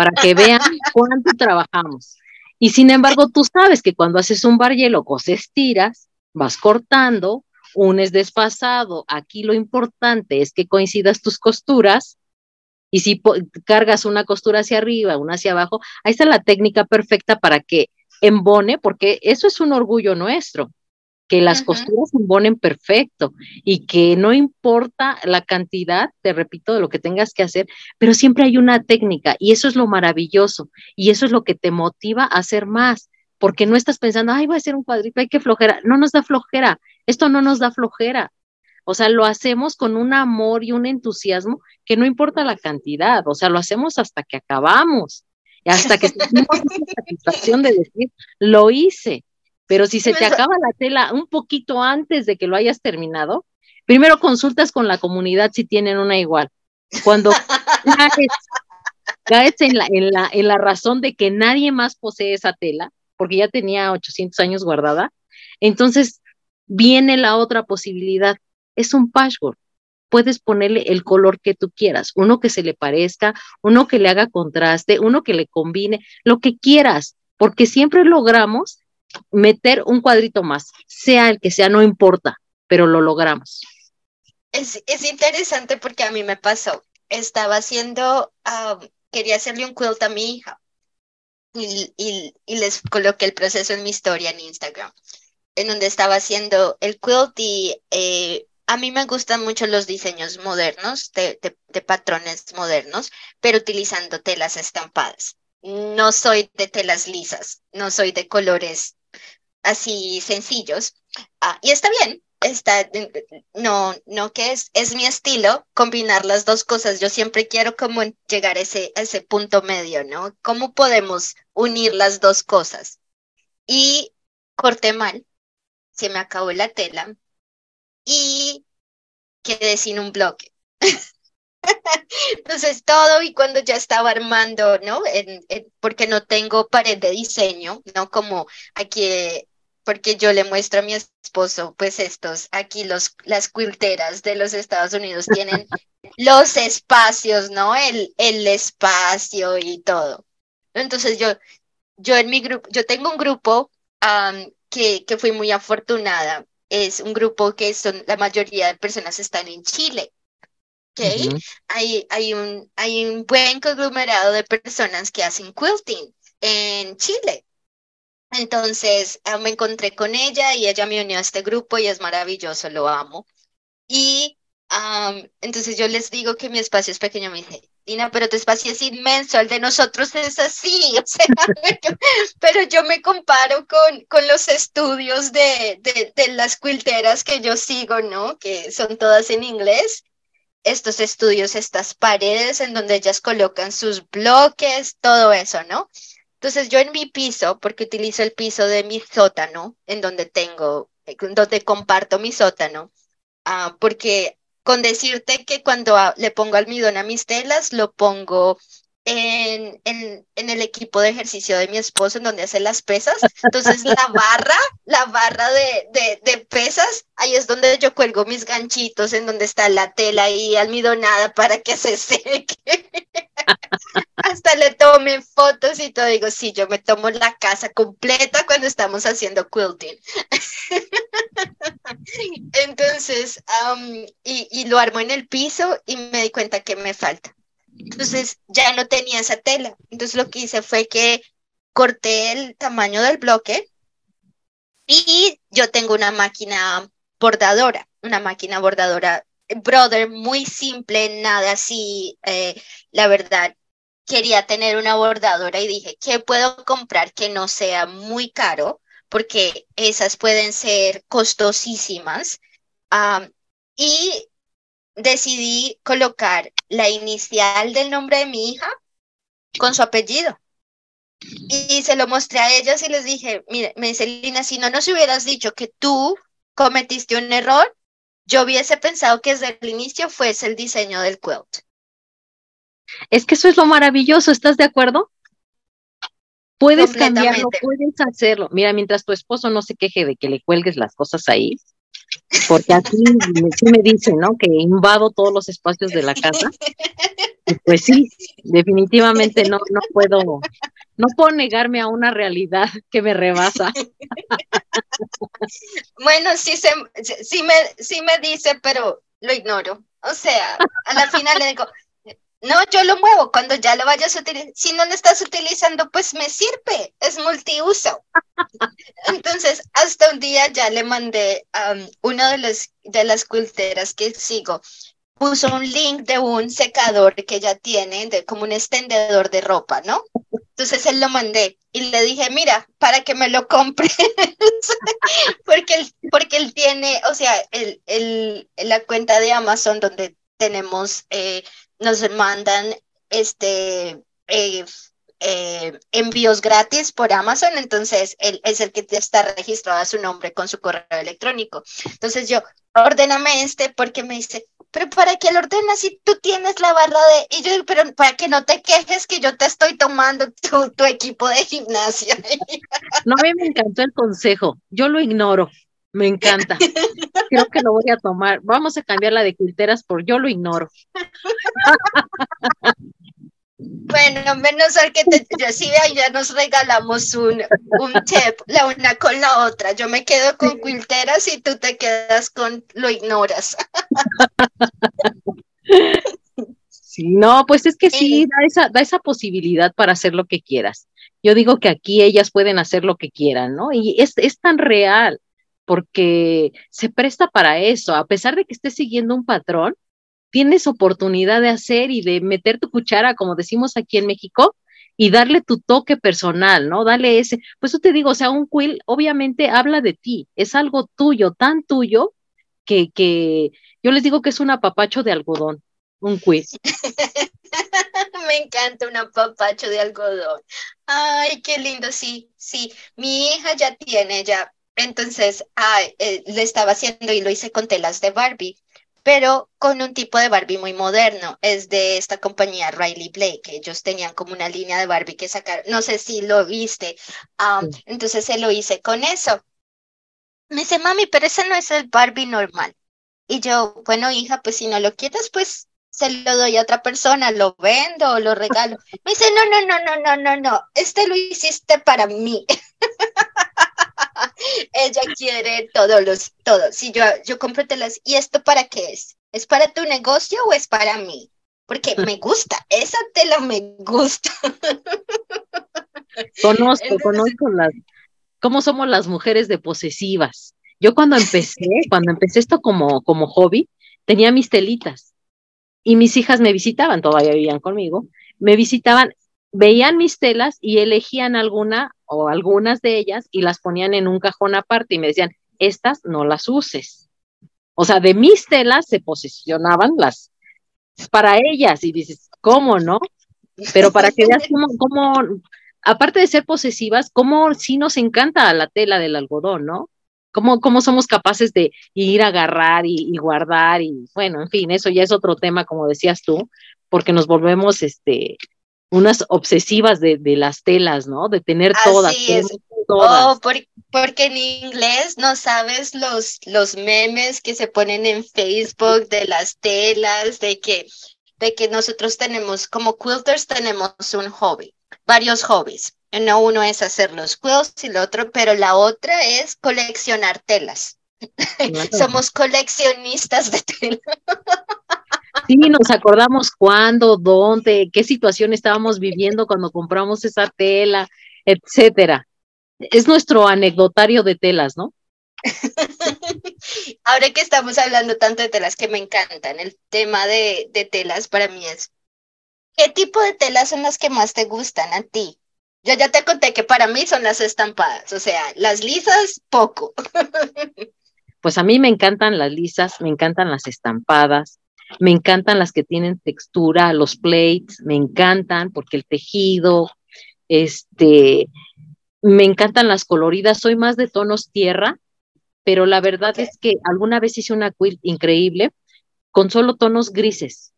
para que vean (laughs) cuánto trabajamos. Y sin embargo, tú sabes que cuando haces un bar hielo, coses tiras, vas cortando, unes desfasado. Aquí lo importante es que coincidas tus costuras. Y si cargas una costura hacia arriba, una hacia abajo, ahí está la técnica perfecta para que embone, porque eso es un orgullo nuestro que las costuras se embonen perfecto y que no importa la cantidad, te repito, de lo que tengas que hacer, pero siempre hay una técnica y eso es lo maravilloso y eso es lo que te motiva a hacer más, porque no estás pensando, ay, voy a hacer un cuadrito, hay que flojera, no nos da flojera, esto no nos da flojera. O sea, lo hacemos con un amor y un entusiasmo que no importa la cantidad, o sea, lo hacemos hasta que acabamos, hasta que (laughs) tenemos esa satisfacción de decir, lo hice, pero si se te acaba la tela un poquito antes de que lo hayas terminado, primero consultas con la comunidad si tienen una igual. Cuando (laughs) caes, en, la, en, la, en la razón de que nadie más posee esa tela, porque ya tenía 800 años guardada, entonces viene la otra posibilidad. Es un patchwork. Puedes ponerle el color que tú quieras, uno que se le parezca, uno que le haga contraste, uno que le combine, lo que quieras, porque siempre logramos meter un cuadrito más, sea el que sea, no importa, pero lo logramos. Es, es interesante porque a mí me pasó. Estaba haciendo, quería hacerle un quilt a mi hija y, y, les coloqué el proceso en mi historia en Instagram, en donde estaba haciendo el quilt y eh, a mí me gustan mucho los diseños modernos, de, de, de patrones modernos, pero utilizando telas estampadas. No soy de telas lisas, no soy de colores así sencillos. Ah, y está bien, está, no, no que es, es mi estilo combinar las dos cosas. Yo siempre quiero como llegar a ese, ese punto medio, ¿no? ¿Cómo podemos unir las dos cosas? Y corté mal, se me acabó la tela y quedé sin un bloque. (laughs) Entonces todo y cuando ya estaba armando, ¿no? porque no tengo pared de diseño, ¿no? Como aquí porque yo le muestro a mi esposo, pues estos, aquí los, las quilteras de los Estados Unidos tienen (laughs) los espacios, ¿no? El, el espacio y todo. Entonces yo, yo en mi grupo, yo tengo un grupo que, que fui muy afortunada. Es un grupo que son, la mayoría de personas están en Chile. ¿okay? hay, hay, un, hay un buen conglomerado de personas que hacen quilting en Chile. Entonces ah, me encontré con ella y ella me unió a este grupo y es maravilloso, lo amo. Y entonces yo les digo que mi espacio es pequeño, me dice, Dina, pero tu espacio es inmenso, el de nosotros es así, (laughs) o sea, (laughs) pero yo me comparo con, con los estudios de, de, de las quilteras que yo sigo, ¿no? Que son todas en inglés estos estudios, estas paredes en donde ellas colocan sus bloques, todo eso, ¿no? Entonces yo en mi piso, porque utilizo el piso de mi sótano, en donde tengo, donde comparto mi sótano, ah, porque con decirte que cuando le pongo almidón a mis telas, lo pongo en, en, en, el equipo de ejercicio de mi esposo, en donde hace las pesas. Entonces, la barra, la barra de, de, pesas, ahí es donde yo cuelgo mis ganchitos, en donde está la tela ahí almidonada para que se seque. (laughs) Hasta le tomé fotos y todo. Digo, sí, yo me tomo la casa completa cuando estamos haciendo quilting. (laughs) Entonces, y, y lo armo en el piso y me di cuenta que me falta. Entonces ya no tenía esa tela. Entonces lo que hice fue que corté el tamaño del bloque y yo tengo una máquina bordadora, una máquina bordadora brother muy simple, nada así, eh, la verdad, quería tener una bordadora y dije, ¿qué puedo comprar que no sea muy caro? Porque esas pueden ser costosísimas. y decidí colocar la inicial del nombre de mi hija con su apellido. Y se lo mostré a ellas y les dije, mire, me dice Lina, si no nos hubieras dicho que tú cometiste un error, yo hubiese pensado que desde el inicio fuese el diseño del quilt. Es que eso es lo maravilloso, ¿estás de acuerdo? Puedes cambiarlo, puedes hacerlo. Mira, mientras tu esposo no se queje de que le cuelgues las cosas ahí, porque aquí sí me dicen, ¿no? Que invado todos los espacios de la casa. pues sí, definitivamente no, no puedo, no puedo negarme a una realidad que me rebasa. Bueno, sí, se, sí, me, sí me dice, pero lo ignoro. O sea, a la final le digo, no, yo lo muevo cuando ya lo vayas a utilizar. Si no lo estás utilizando, pues me sirve, es multiuso. (laughs) Entonces, hasta un día ya le mandé a una de, los, de las culteras que sigo, puso un link de un secador que ya tiene, de, como un extendedor de ropa, ¿no? Entonces él lo mandé y le dije, mira, para que me lo compre, (laughs) porque, él, porque él tiene, o sea, el, el, la cuenta de Amazon donde tenemos eh, nos mandan este eh, eh, envíos gratis por Amazon, entonces él es el que está registrado a su nombre con su correo electrónico. Entonces yo, ordéname este porque me dice, pero ¿para qué lo ordenas si tú tienes la barra de...? Y yo, pero para que no te quejes que yo te estoy tomando tu, tu equipo de gimnasia. No, a mí me encantó el consejo, yo lo ignoro. Me encanta. (laughs) Creo que lo voy a tomar. Vamos a cambiar la de quilteras por yo lo ignoro. (laughs) Bueno, menos al que te recibe, ya nos regalamos un, un tip, la una con la otra. Yo me quedo con quilteras y tú te quedas con lo ignoras. (laughs) Sí, no, pues es que sí, da esa, da esa posibilidad para hacer lo que quieras. Yo digo que aquí ellas pueden hacer lo que quieran, ¿no? Y es, es tan real porque se presta para eso, a pesar de que estés siguiendo un patrón, tienes oportunidad de hacer y de meter tu cuchara, como decimos aquí en México, y darle tu toque personal, ¿no? Dale ese, pues yo te digo, o sea, un quill obviamente habla de ti, es algo tuyo, tan tuyo, que, que yo les digo que es un apapacho de algodón, un quill. (laughs) Me encanta un apapacho de algodón. Ay, qué lindo, sí, sí. Mi hija ya tiene, ya entonces, eh, le estaba haciendo y lo hice con telas de Barbie, pero con un tipo de Barbie muy moderno. Es de esta compañía Riley Blake. Ellos tenían como una línea de Barbie que sacar. No sé si lo viste. entonces se lo hice con eso. Me dice, mami, pero ese no es el Barbie normal. Y yo, bueno, hija, pues si no lo quieres, pues se lo doy a otra persona, lo vendo o lo regalo. (laughs) Me dice, no, no, no, no, no, no, no, este lo hiciste para mí. (laughs) Ella quiere todos los, todos. Si yo, yo compro telas, ¿y esto para qué es? ¿Es para tu negocio o es para mí? Porque me (laughs) gusta, esa tela me gusta. (laughs) Conozco, conozco las, cómo somos las mujeres de posesivas. Yo cuando empecé, cuando empecé esto como, como hobby, tenía mis telitas y mis hijas me visitaban, todavía vivían conmigo, me visitaban veían mis telas y elegían alguna o algunas de ellas y las ponían en un cajón aparte y me decían, estas no las uses. O sea, de mis telas se posicionaban las para ellas y dices, ¿cómo no? Pero para que veas cómo, cómo aparte de ser posesivas, cómo sí nos encanta la tela del algodón, ¿no? Cómo, cómo somos capaces de ir a agarrar y, y, guardar y bueno, en fin, eso ya es otro tema, como decías tú, porque nos volvemos este unas obsesivas de, de, las telas, ¿no? De tener todas. Oh, porque en inglés no sabes los, los memes que se ponen en Facebook de las telas, de que, de que nosotros tenemos, como quilters tenemos un hobby, varios hobbies. No uno es hacer los quilts y el otro, pero la otra es coleccionar telas. (laughs) Somos coleccionistas de tela. (laughs) Sí, nos acordamos cuándo, dónde, qué situación estábamos viviendo cuando compramos esa tela, etcétera. Es nuestro anecdotario de telas, ¿no? (laughs) Ahora que estamos hablando tanto de telas que me encantan, el tema de, de telas para mí es, ¿qué tipo de telas son las que más te gustan a ti? Yo ya te conté que para mí son las estampadas, o sea, las lisas, poco. (laughs) Pues a mí me encantan las lisas, me encantan las estampadas, me encantan las que tienen textura, los plates, me encantan porque el tejido, este, me encantan las coloridas, soy más de tonos tierra, pero la verdad es que alguna vez hice una quilt increíble con solo tonos grises.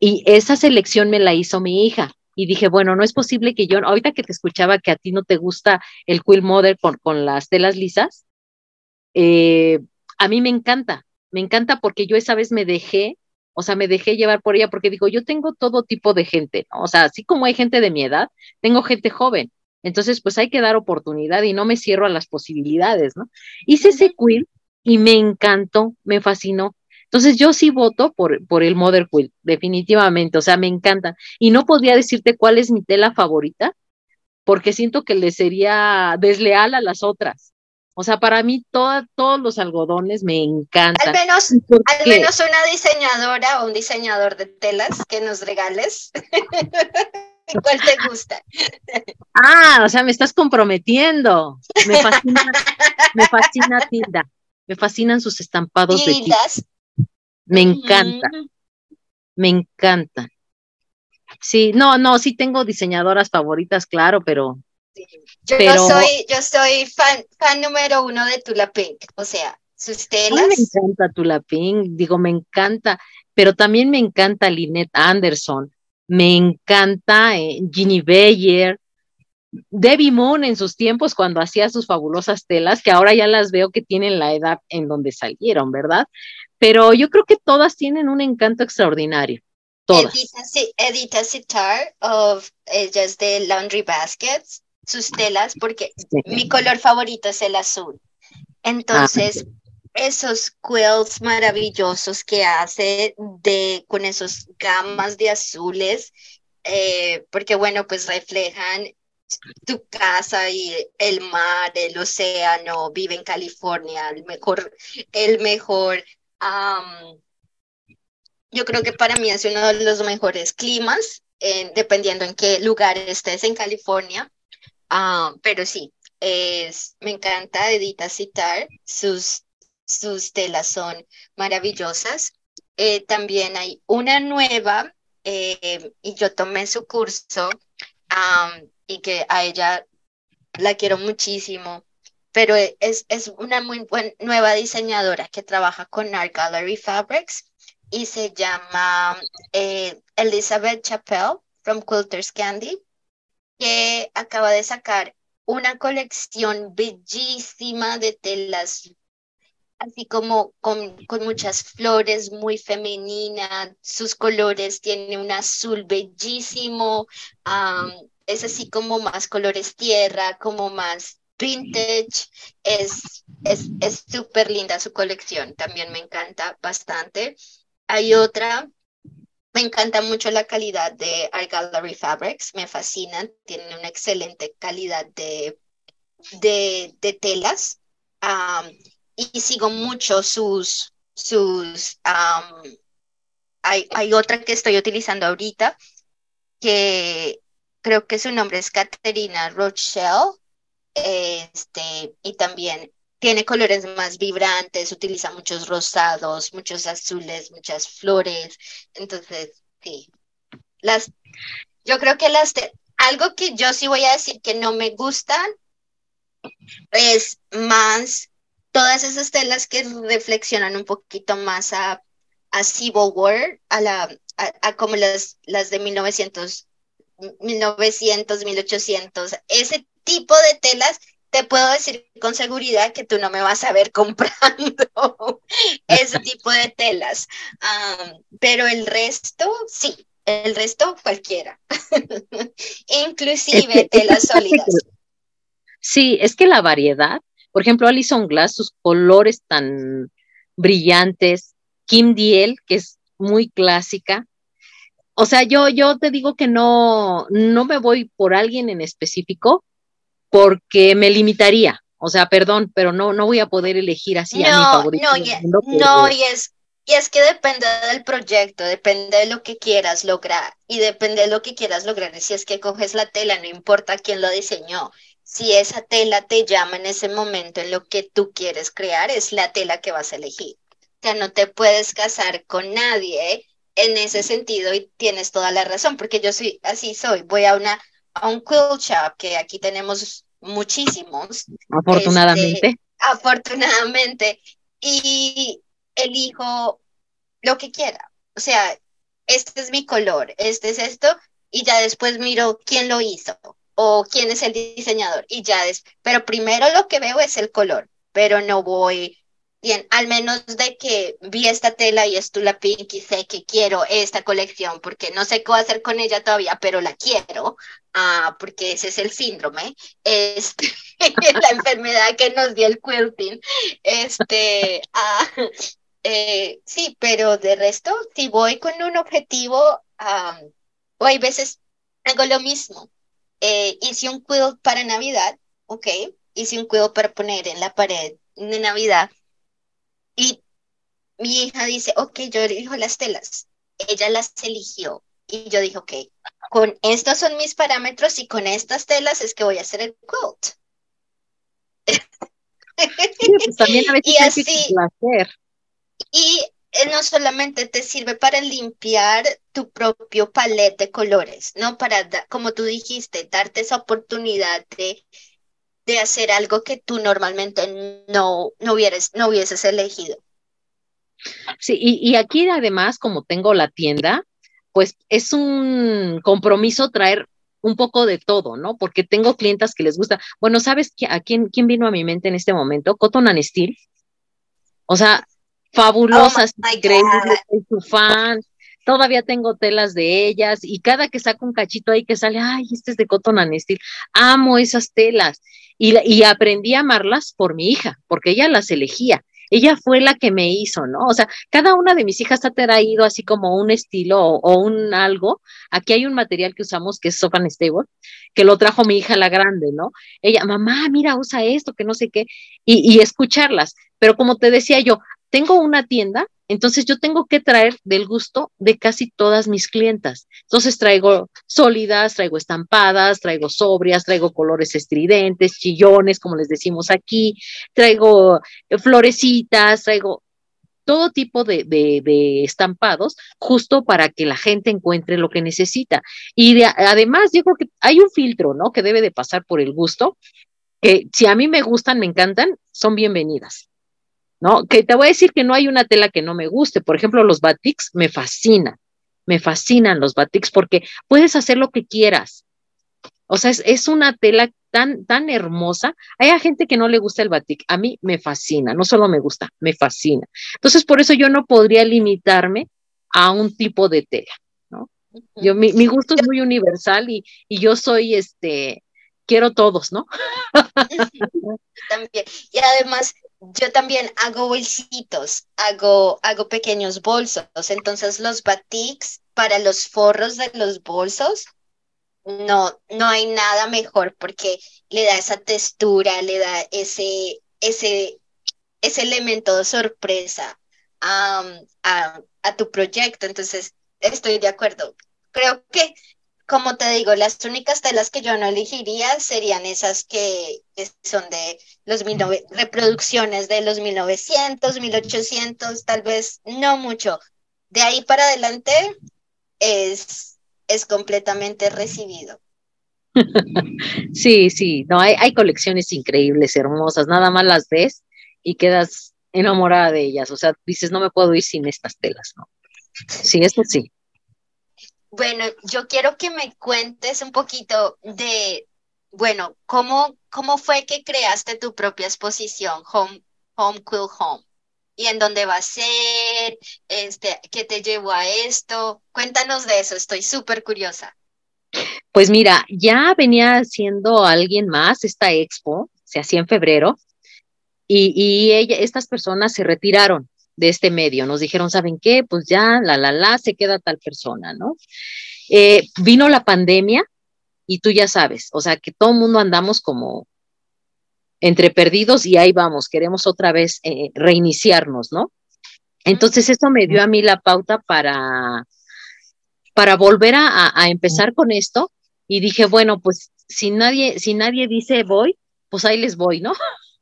Y esa selección me la hizo mi hija y dije, bueno, no es posible que yo, ahorita que te escuchaba que a ti no te gusta el quill model con, con las telas lisas, eh, a mí me encanta, me encanta porque yo esa vez me dejé, o sea, me dejé llevar por ella porque digo, yo tengo todo tipo de gente, ¿no? O sea, así como hay gente de mi edad, tengo gente joven. Entonces, pues hay que dar oportunidad y no me cierro a las posibilidades, ¿no? Hice ese quill y me encantó, me fascinó. Entonces yo sí voto por, por el Mother Quill, definitivamente, o sea, me encanta. Y no podría decirte cuál es mi tela favorita, porque siento que le sería desleal a las otras. O sea, para mí todos los algodones me encantan. Al menos, al menos una diseñadora o un diseñador de telas que nos regales. (laughs) ¿Cuál te gusta? Ah, o sea, me estás comprometiendo. Me fascina, me fascina Tilda. Me fascinan sus estampados de tintas. Me encanta. Me encanta. Sí, no, no, sí tengo diseñadoras favoritas, claro, pero. Yo, soy, yo soy fan, fan número uno de Tula Pink, o sea, sus telas. me encanta Tula Pink, digo, me encanta, pero también me encanta Lynette Anderson, me encanta eh, Ginny Bayer, Debbie Moon en sus tiempos cuando hacía sus fabulosas telas, que ahora ya las veo que tienen la edad en donde salieron, ¿verdad? pero yo creo que todas tienen un encanto extraordinario. Todas. Edita, Sitar of ellas de Laundry Baskets, sus telas, porque mi color favorito es el azul. Entonces, ah, esos quilts maravillosos que hace de con esos gamas de azules, eh, porque bueno, pues reflejan tu casa y el mar, el océano, vive en California, el mejor, el mejor yo creo que para mí es uno de los mejores climas, dependiendo en qué lugar estés en California. Pero sí, me encanta Edita citar, sus, sus telas son maravillosas. Eh, también hay una nueva, eh, y yo tomé su curso, y que a ella la quiero muchísimo pero e, es, es una muy buena nueva diseñadora que trabaja con Art Gallery Fabrics y se llama eh, Elizabeth Chappell from Quilters Candy, que acaba de sacar una colección bellísima de telas, así como con, con muchas flores, muy femenina, sus colores, tiene un azul bellísimo, es así como más colores tierra, como más vintage, es es súper linda su colección, también me encanta bastante. Hay otra, me encanta mucho la calidad de Art Gallery Fabrics, me fascinan, tienen una excelente calidad de, de, telas y sigo mucho sus, sus hay, hay otra que estoy utilizando ahorita que creo que su nombre es Caterina Rochelle este, y también tiene colores más vibrantes, utiliza muchos rosados, muchos azules, muchas flores. Entonces, sí. Las, yo creo que las, algo que yo sí voy a decir que no me gustan es más todas esas telas que reflexionan un poquito más a, a Civil War, a la, a, como las, las de 1900, 1900, 1800, ese tipo de telas, te puedo decir con seguridad que tú no me vas a ver (laughs) comprando ese (laughs) tipo de telas. pero el resto, sí, el resto cualquiera. (laughs) Inclusive telas sólidas. Sí, es que la variedad Por ejemplo, Alison Glass, sus colores tan brillantes, Kim Diel, que es muy clásica. O sea, yo, yo te digo que no, no me voy por alguien en específico porque me limitaría. O sea, perdón, pero no, no voy a poder elegir así a mi favorito. No, no, y es, y es que depende del proyecto, depende de lo que quieras lograr y depende de lo que quieras lograr. Si es que coges la tela, no importa quién lo diseñó. Si esa tela te llama en ese momento en lo que tú quieres crear, es la tela que vas a elegir. O sea, no te puedes casar con nadie en ese sentido y tienes toda la razón, porque yo soy así soy. Voy a una a un quilt shop que aquí tenemos muchísimos. Afortunadamente. Este, afortunadamente. Y elijo lo que quiera. O sea, este es mi color, este es esto, y ya después miro quién lo hizo o quién es el diseñador. Y ya es, pero primero lo que veo es el color, pero no voy bien, al menos de que vi esta tela y es la Pink y sé que quiero esta colección porque no sé qué hacer con ella todavía, pero la quiero, ah, porque ese es el síndrome, este, (laughs) la enfermedad que nos dio el quilting. Este, ah, eh, sí, pero de resto, si voy con un objetivo, o hay veces hago lo mismo. Eh, hice un quilt para Navidad, ok, hice un quilt para poner en la pared de Navidad y mi hija dice, ok, yo elijo las telas. Ella las eligió y yo dije, ok, con estos son mis parámetros y con estas telas es que voy a hacer el quilt. pues también a (laughs) veces y así, y eh, no solamente te sirve para limpiar tu propio palet de colores, ¿no? Para, como tú dijiste, darte esa oportunidad de de hacer algo que tú normalmente no, no, hubieras, no hubieses elegido. Sí, y, aquí además, como tengo la tienda, pues es un compromiso traer un poco de todo, ¿no? Porque tengo clientas que les gusta. Bueno, ¿sabes a quién, quién vino a mi mente en este momento? Cotton and Steel. O sea, fabulosas, oh increíbles, su fan todavía tengo telas de ellas y cada que saco un cachito ahí que sale, ay, este es de Cotton and Steel, amo esas telas y, y aprendí a amarlas por mi hija, porque ella las elegía. Ella fue la que me hizo, ¿no? O sea, cada una de mis hijas ha traído así como un estilo o, un algo. Aquí hay un material que usamos que es Sofa Stable, que lo trajo mi hija la grande, ¿no? Ella, mamá, mira, usa esto, que no sé qué, y escucharlas. Pero como te decía yo, tengo una tienda entonces yo tengo que traer del gusto de casi todas mis clientas. Entonces traigo sólidas, traigo estampadas, traigo sobrias, traigo colores estridentes, chillones, como les decimos aquí, traigo eh, florecitas, traigo todo tipo de, estampados justo para que la gente encuentre lo que necesita. Y además yo creo que hay un filtro, ¿no? Que debe de pasar por el gusto, que si a mí me gustan, me encantan, son bienvenidas. ¿No? Que te voy a decir que no hay una tela que no me guste. Por ejemplo, los batiks me fascinan, me fascinan los batiks porque puedes hacer lo que quieras. O sea, es, una tela tan, tan hermosa. Hay gente que no le gusta el batik. A mí me fascina, no solo me gusta, me fascina. Entonces, por eso yo no podría limitarme a un tipo de tela, ¿no? Yo, mi, mi gusto es muy universal y, y yo soy, este, quiero todos, ¿no? También. Y además, yo también hago bolsitos, hago, hago pequeños bolsos. Entonces los batiks para los forros de los bolsos, no, no hay nada mejor porque le da esa textura, le da ese, ese, ese elemento de sorpresa a, a tu proyecto. Entonces, estoy de acuerdo. Creo que como te digo, las únicas telas que yo no elegiría serían esas que, son de los mil reproducciones de los 1900, 1800, tal vez no mucho. De ahí para adelante es, es completamente recibido. (laughs) Sí, sí, no, hay, hay colecciones increíbles, hermosas, nada más las ves y quedas enamorada de ellas, o sea, dices, no me puedo ir sin estas telas, ¿no? Sí, eso sí. Bueno, yo quiero que me cuentes un poquito de, bueno, cómo, cómo fue que creaste tu propia exposición, Home, Home Quill Home, y en dónde va a ser, este, qué te llevó a esto. Cuéntanos de eso, estoy súper curiosa. Pues mira, ya venía haciendo alguien más esta expo, se hacía en febrero, y, ella, estas personas se retiraron de este medio, nos dijeron, ¿saben qué? Pues ya, la, la, la, se queda tal persona, ¿no? Eh, vino la pandemia y tú ya sabes, o sea, que todo el mundo andamos como entre perdidos y ahí vamos, queremos otra vez eh, reiniciarnos, ¿no? Entonces eso me dio a mí la pauta para, para volver a, a empezar con esto y dije, bueno, pues si nadie, si nadie dice voy, pues ahí les voy, ¿no?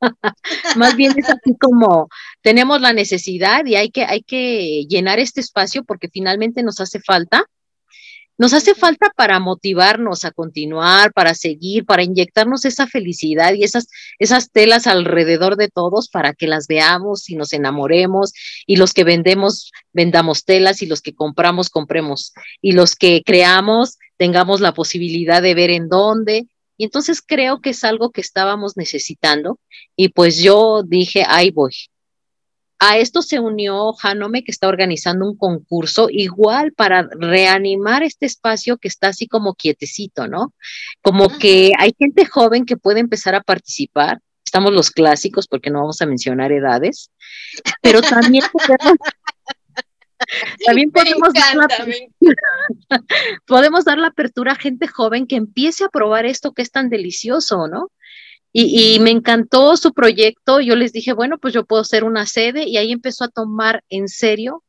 (laughs) Más bien es así como tenemos la necesidad y hay que, hay que llenar este espacio porque finalmente nos hace falta. Nos hace falta para motivarnos a continuar, para seguir, para inyectarnos esa felicidad y esas, esas telas alrededor de todos para que las veamos y nos enamoremos y los que vendemos, vendamos telas y los que compramos, compremos y los que creamos, tengamos la posibilidad de ver en dónde y entonces creo que es algo que estábamos necesitando y pues yo dije, ahí voy. A esto se unió Hanome, que está organizando un concurso igual para reanimar este espacio que está así como quietecito, ¿no? Como que hay gente joven que puede empezar a participar. Estamos los clásicos, porque no vamos a mencionar edades, pero también (laughs) (laughs) También podemos, dar la, (laughs) podemos dar la apertura a gente joven que empiece a probar esto que es tan delicioso, ¿no? Y, me encantó su proyecto. Yo les dije, bueno, pues yo puedo ser una sede y ahí empezó a tomar en serio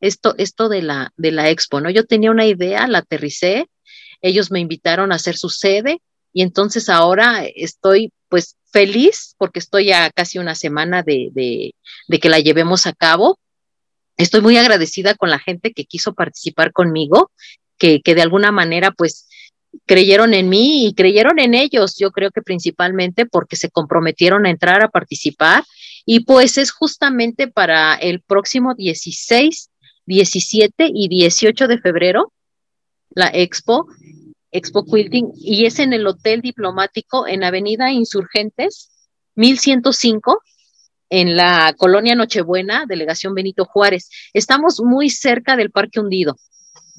esto, esto de, la, de la expo, ¿no? Yo tenía una idea, la aterricé, ellos me invitaron a ser su sede y entonces ahora estoy pues feliz porque estoy a casi una semana de, de que la llevemos a cabo Estoy muy agradecida con la gente que quiso participar conmigo, que, que de alguna manera pues creyeron en mí y creyeron en ellos, yo creo que principalmente porque se comprometieron a entrar a participar. Y pues es justamente para el próximo 16, 17 y 18 de febrero la expo, Expo Quilting, y es en el Hotel Diplomático en Avenida Insurgentes, 1105, en la colonia Nochebuena, delegación Benito Juárez. Estamos muy cerca del Parque Hundido.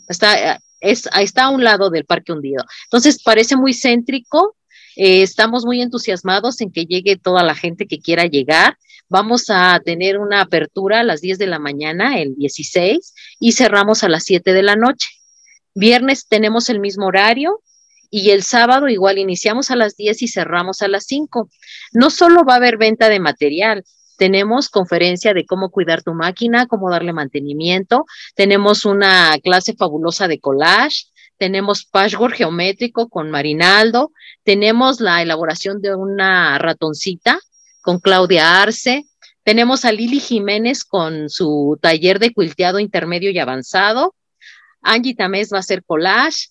Está, es, está a un lado del Parque Hundido. Entonces, parece muy céntrico. Eh, estamos muy entusiasmados en que llegue toda la gente que quiera llegar. Vamos a tener una apertura a las 10 de la mañana, el 16, y cerramos a las 7 de la noche. Viernes tenemos el mismo horario, y el sábado igual iniciamos a las 10 y cerramos a las 5. No solo va a haber venta de material, tenemos conferencia de cómo cuidar tu máquina, cómo darle mantenimiento. Tenemos una clase fabulosa de collage. Tenemos patchwork geométrico con Marinaldo. Tenemos la elaboración de una ratoncita con Claudia Arce. Tenemos a Lili Jiménez con su taller de quilteado intermedio y avanzado. Angie Tamés va a hacer collage.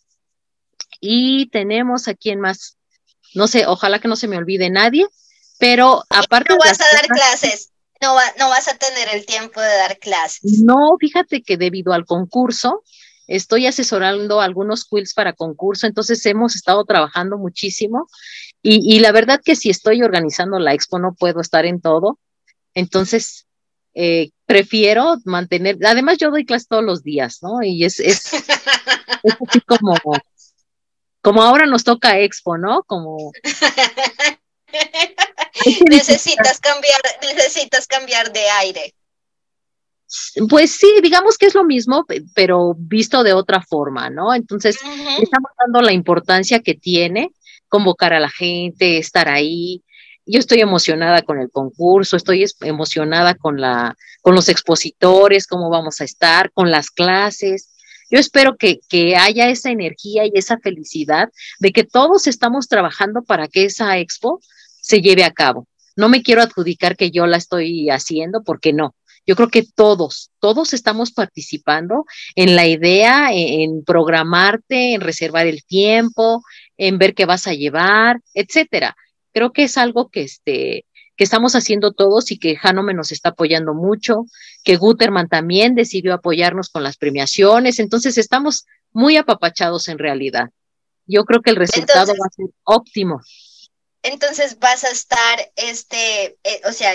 Y tenemos a quién más. No sé, ojalá que no se me olvide nadie. Pero aparte... No vas a dar clases, no, no vas a tener el tiempo de dar clases. No, fíjate que debido al concurso, estoy asesorando algunos quills para concurso, entonces hemos estado trabajando muchísimo y, y, la verdad que si estoy organizando la expo no puedo estar en todo, entonces eh, prefiero mantener, además yo doy clases todos los días, ¿no? Y es, es, (laughs) es así como, como ahora nos toca expo, ¿no? Como... (laughs) necesitas cambiar, necesitas cambiar de aire. Pues sí, digamos que es lo mismo, pero visto de otra forma, ¿no? Entonces, estamos dando la importancia que tiene convocar a la gente, estar ahí. Yo estoy emocionada con el concurso, estoy emocionada con la, con los expositores, cómo vamos a estar, con las clases. Yo espero que, que haya esa energía y esa felicidad de que todos estamos trabajando para que esa expo se lleve a cabo. No me quiero adjudicar que yo la estoy haciendo porque no. Yo creo que todos, todos estamos participando en la idea, en, programarte, en reservar el tiempo, en ver qué vas a llevar, etcétera. Creo que es algo que este que estamos haciendo todos y que Hanome nos está apoyando mucho, que Guterman también decidió apoyarnos con las premiaciones, entonces estamos muy apapachados en realidad. Yo creo que el resultado va a ser óptimo entonces vas a estar, este, eh, o sea,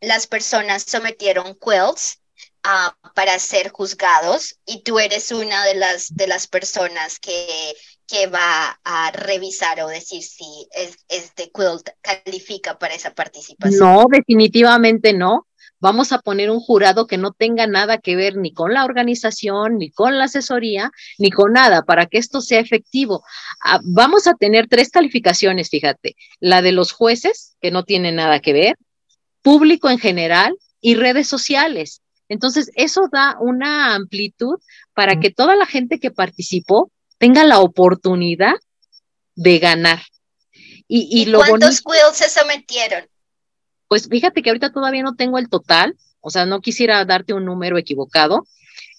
las personas sometieron quilts uh, para ser juzgados y tú eres una de las, de las personas que, que va a revisar o decir si este quilt califica para esa participación. No, definitivamente no. Vamos a poner un jurado que no tenga nada que ver ni con la organización, ni con la asesoría, ni con nada, para que esto sea efectivo. Ah, vamos a tener tres calificaciones, fíjate, la de los jueces, que no tiene nada que ver, público en general y redes sociales. Entonces, eso da una amplitud para que toda la gente que participó tenga la oportunidad de ganar. ¿Y, cuántos quills se sometieron? Pues fíjate que ahorita todavía no tengo el total, o sea, no quisiera darte un número equivocado.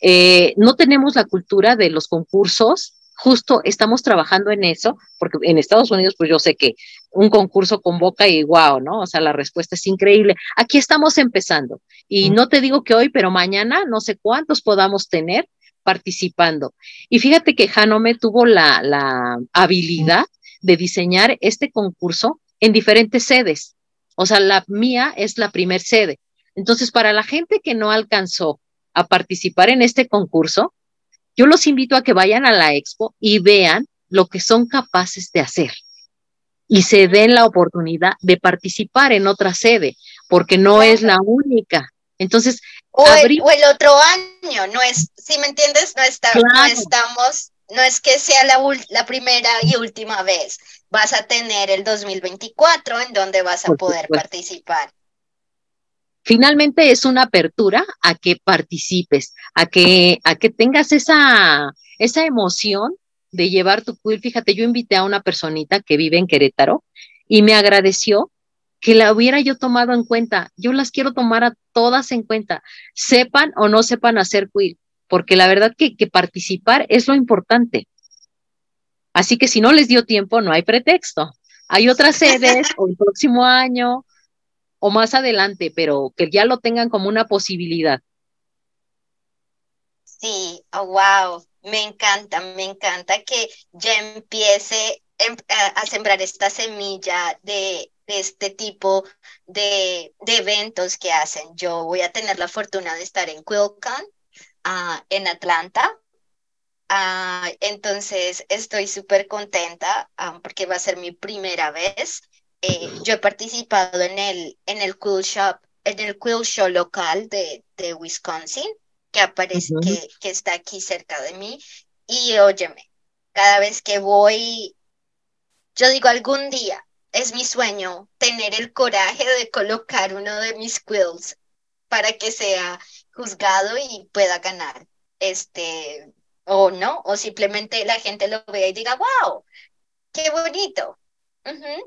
Eh, no tenemos la cultura de los concursos, justo estamos trabajando en eso, porque en Estados Unidos, pues yo sé que un concurso convoca y wow, ¿no? O sea, la respuesta es increíble. Aquí estamos empezando y no te digo que hoy, pero mañana no sé cuántos podamos tener participando. Y fíjate que Hanome tuvo la, la habilidad de diseñar este concurso en diferentes sedes. O sea, la mía es la primer sede. Entonces, para la gente que no alcanzó a participar en este concurso, yo los invito a que vayan a la expo y vean lo que son capaces de hacer. Y se den la oportunidad de participar en otra sede, porque no es la única. Entonces, o, el, otro año, no es, si me entiendes, no, está, no estamos, no es que sea la, la, primera y última vez, vas a tener el 2024 en donde vas a poder participar. Finalmente es una apertura a que participes, a que, a que tengas esa, esa emoción de llevar tu quill. Fíjate, yo invité a una personita que vive en Querétaro y me agradeció que la hubiera yo tomado en cuenta. Yo las quiero tomar a todas en cuenta, sepan o no sepan hacer quill, porque la verdad que, que participar es lo importante. Así que si no les dio tiempo, no hay pretexto. Hay otras (laughs) sedes o el próximo año o más adelante, pero que ya lo tengan como una posibilidad. Sí, oh, wow, me encanta, me encanta que ya empiece em, a, sembrar esta semilla de, este tipo de, eventos que hacen. Yo voy a tener la fortuna de estar en QuilCon, ah, en Atlanta. Ah, entonces estoy súper contenta ah, porque va a ser mi primera vez. Eh, yo he participado en el, en el Quill Shop, en el Quill Show local de, de Wisconsin, que aparece, que, que está aquí cerca de mí. Y óyeme, cada vez que voy, yo digo algún día es mi sueño tener el coraje de colocar uno de mis quills para que sea juzgado y pueda ganar. Este, o no, o simplemente la gente lo vea y diga, wow, qué bonito.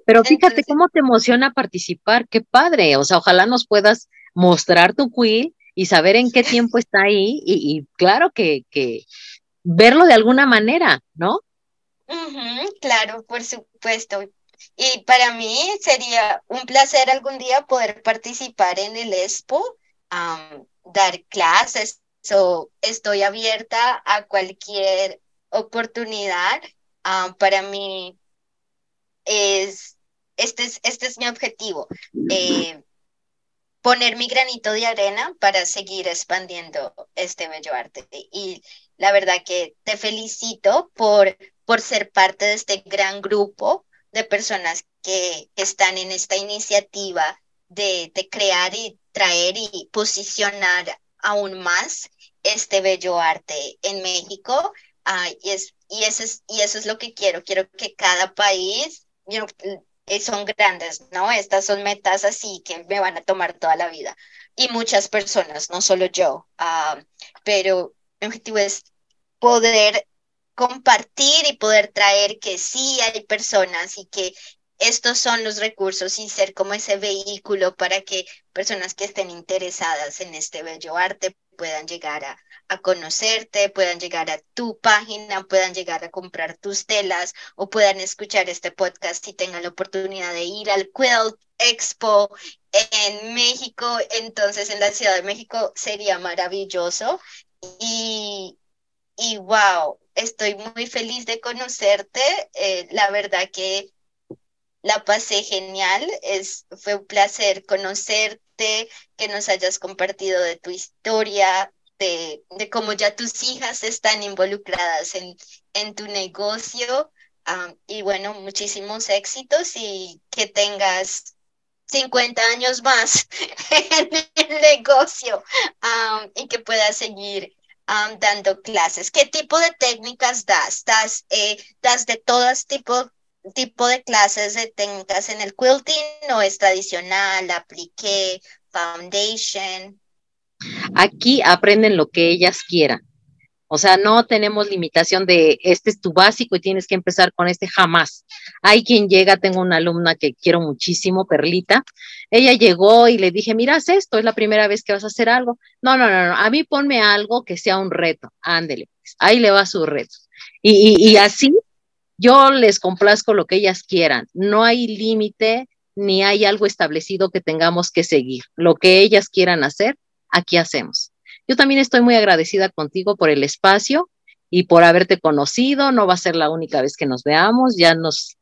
Pero fíjate cómo te emociona participar, qué padre. O sea, ojalá nos puedas mostrar tu quill y saber en qué tiempo (laughs) está ahí y, claro que, que, verlo de alguna manera, ¿no? claro, por supuesto. Y para mí sería un placer algún día poder participar en el Expo, dar clases, o estoy abierta a cualquier oportunidad. para mí es, este es, este es mi objetivo, eh, poner mi granito de arena para seguir expandiendo este bello arte. Y la verdad que te felicito por, por ser parte de este gran grupo de personas que, están en esta iniciativa de, crear y traer y posicionar aún más este bello arte en México. Y, es, y, eso es, y eso es lo que quiero. Quiero que cada país, eh, son grandes, ¿no? Estas son metas así que me van a tomar toda la vida. Y muchas personas, no solo yo. Ah, pero mi objetivo es poder compartir y poder traer que sí hay personas y que estos son los recursos y ser como ese vehículo para que personas que estén interesadas en este bello arte puedan llegar a, a conocerte, puedan llegar a tu página, puedan llegar a comprar tus telas o puedan escuchar este podcast y tengan la oportunidad de ir al Quilt Expo en México. Entonces, en la Ciudad de México sería maravilloso. Y, y wow, estoy muy feliz de conocerte. Eh, la verdad que la pasé genial. Es, fue un placer conocerte, que nos hayas compartido de tu historia, de, de cómo ya tus hijas están involucradas en, en tu negocio. y bueno, muchísimos éxitos y que tengas 50 años más (laughs) en el negocio y que puedas seguir dando clases. ¿Qué tipo de técnicas das? ¿Das, eh, das de todas tipo, tipo de clases de técnicas en el quilting o es tradicional, apliqué, foundation? Aquí aprenden lo que ellas quieran. O sea, no tenemos limitación de este es tu básico y tienes que empezar con este jamás. Hay quien llega, tengo una alumna que quiero muchísimo, Perlita. Ella llegó y le dije, mira, esto, es la primera vez que vas a hacer algo. No, no, no, no, a mí ponme algo que sea un reto. Ándele, ahí le va su reto. Y, y así yo les complazco lo que ellas quieran. No hay límite ni hay algo establecido que tengamos que seguir. Lo que ellas quieran hacer, aquí hacemos. Yo también estoy muy agradecida contigo por el espacio y por haberte conocido. No va a ser la única vez que nos veamos, ya nos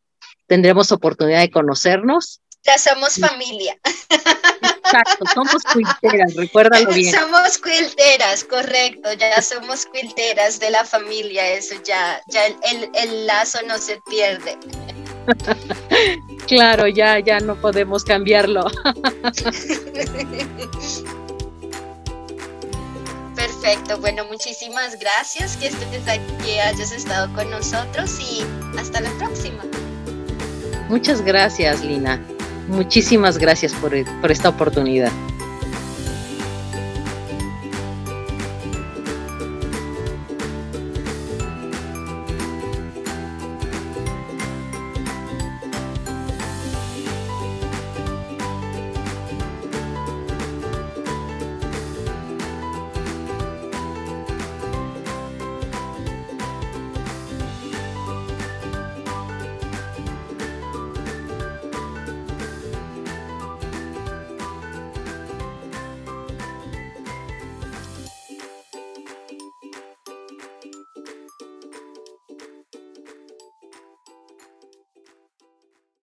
tendremos oportunidad de conocernos. Ya somos familia. Exacto, somos quilteras, recuérdalo bien. Somos quilteras, correcto, ya somos quilteras de la familia, eso ya, ya el, el lazo no se pierde. (laughs) claro, ya, ya no podemos cambiarlo. (laughs) Perfecto, bueno, muchísimas gracias que estés aquí, hayas estado con nosotros y hasta la próxima. Muchas gracias, Lina. Muchísimas gracias por, esta oportunidad.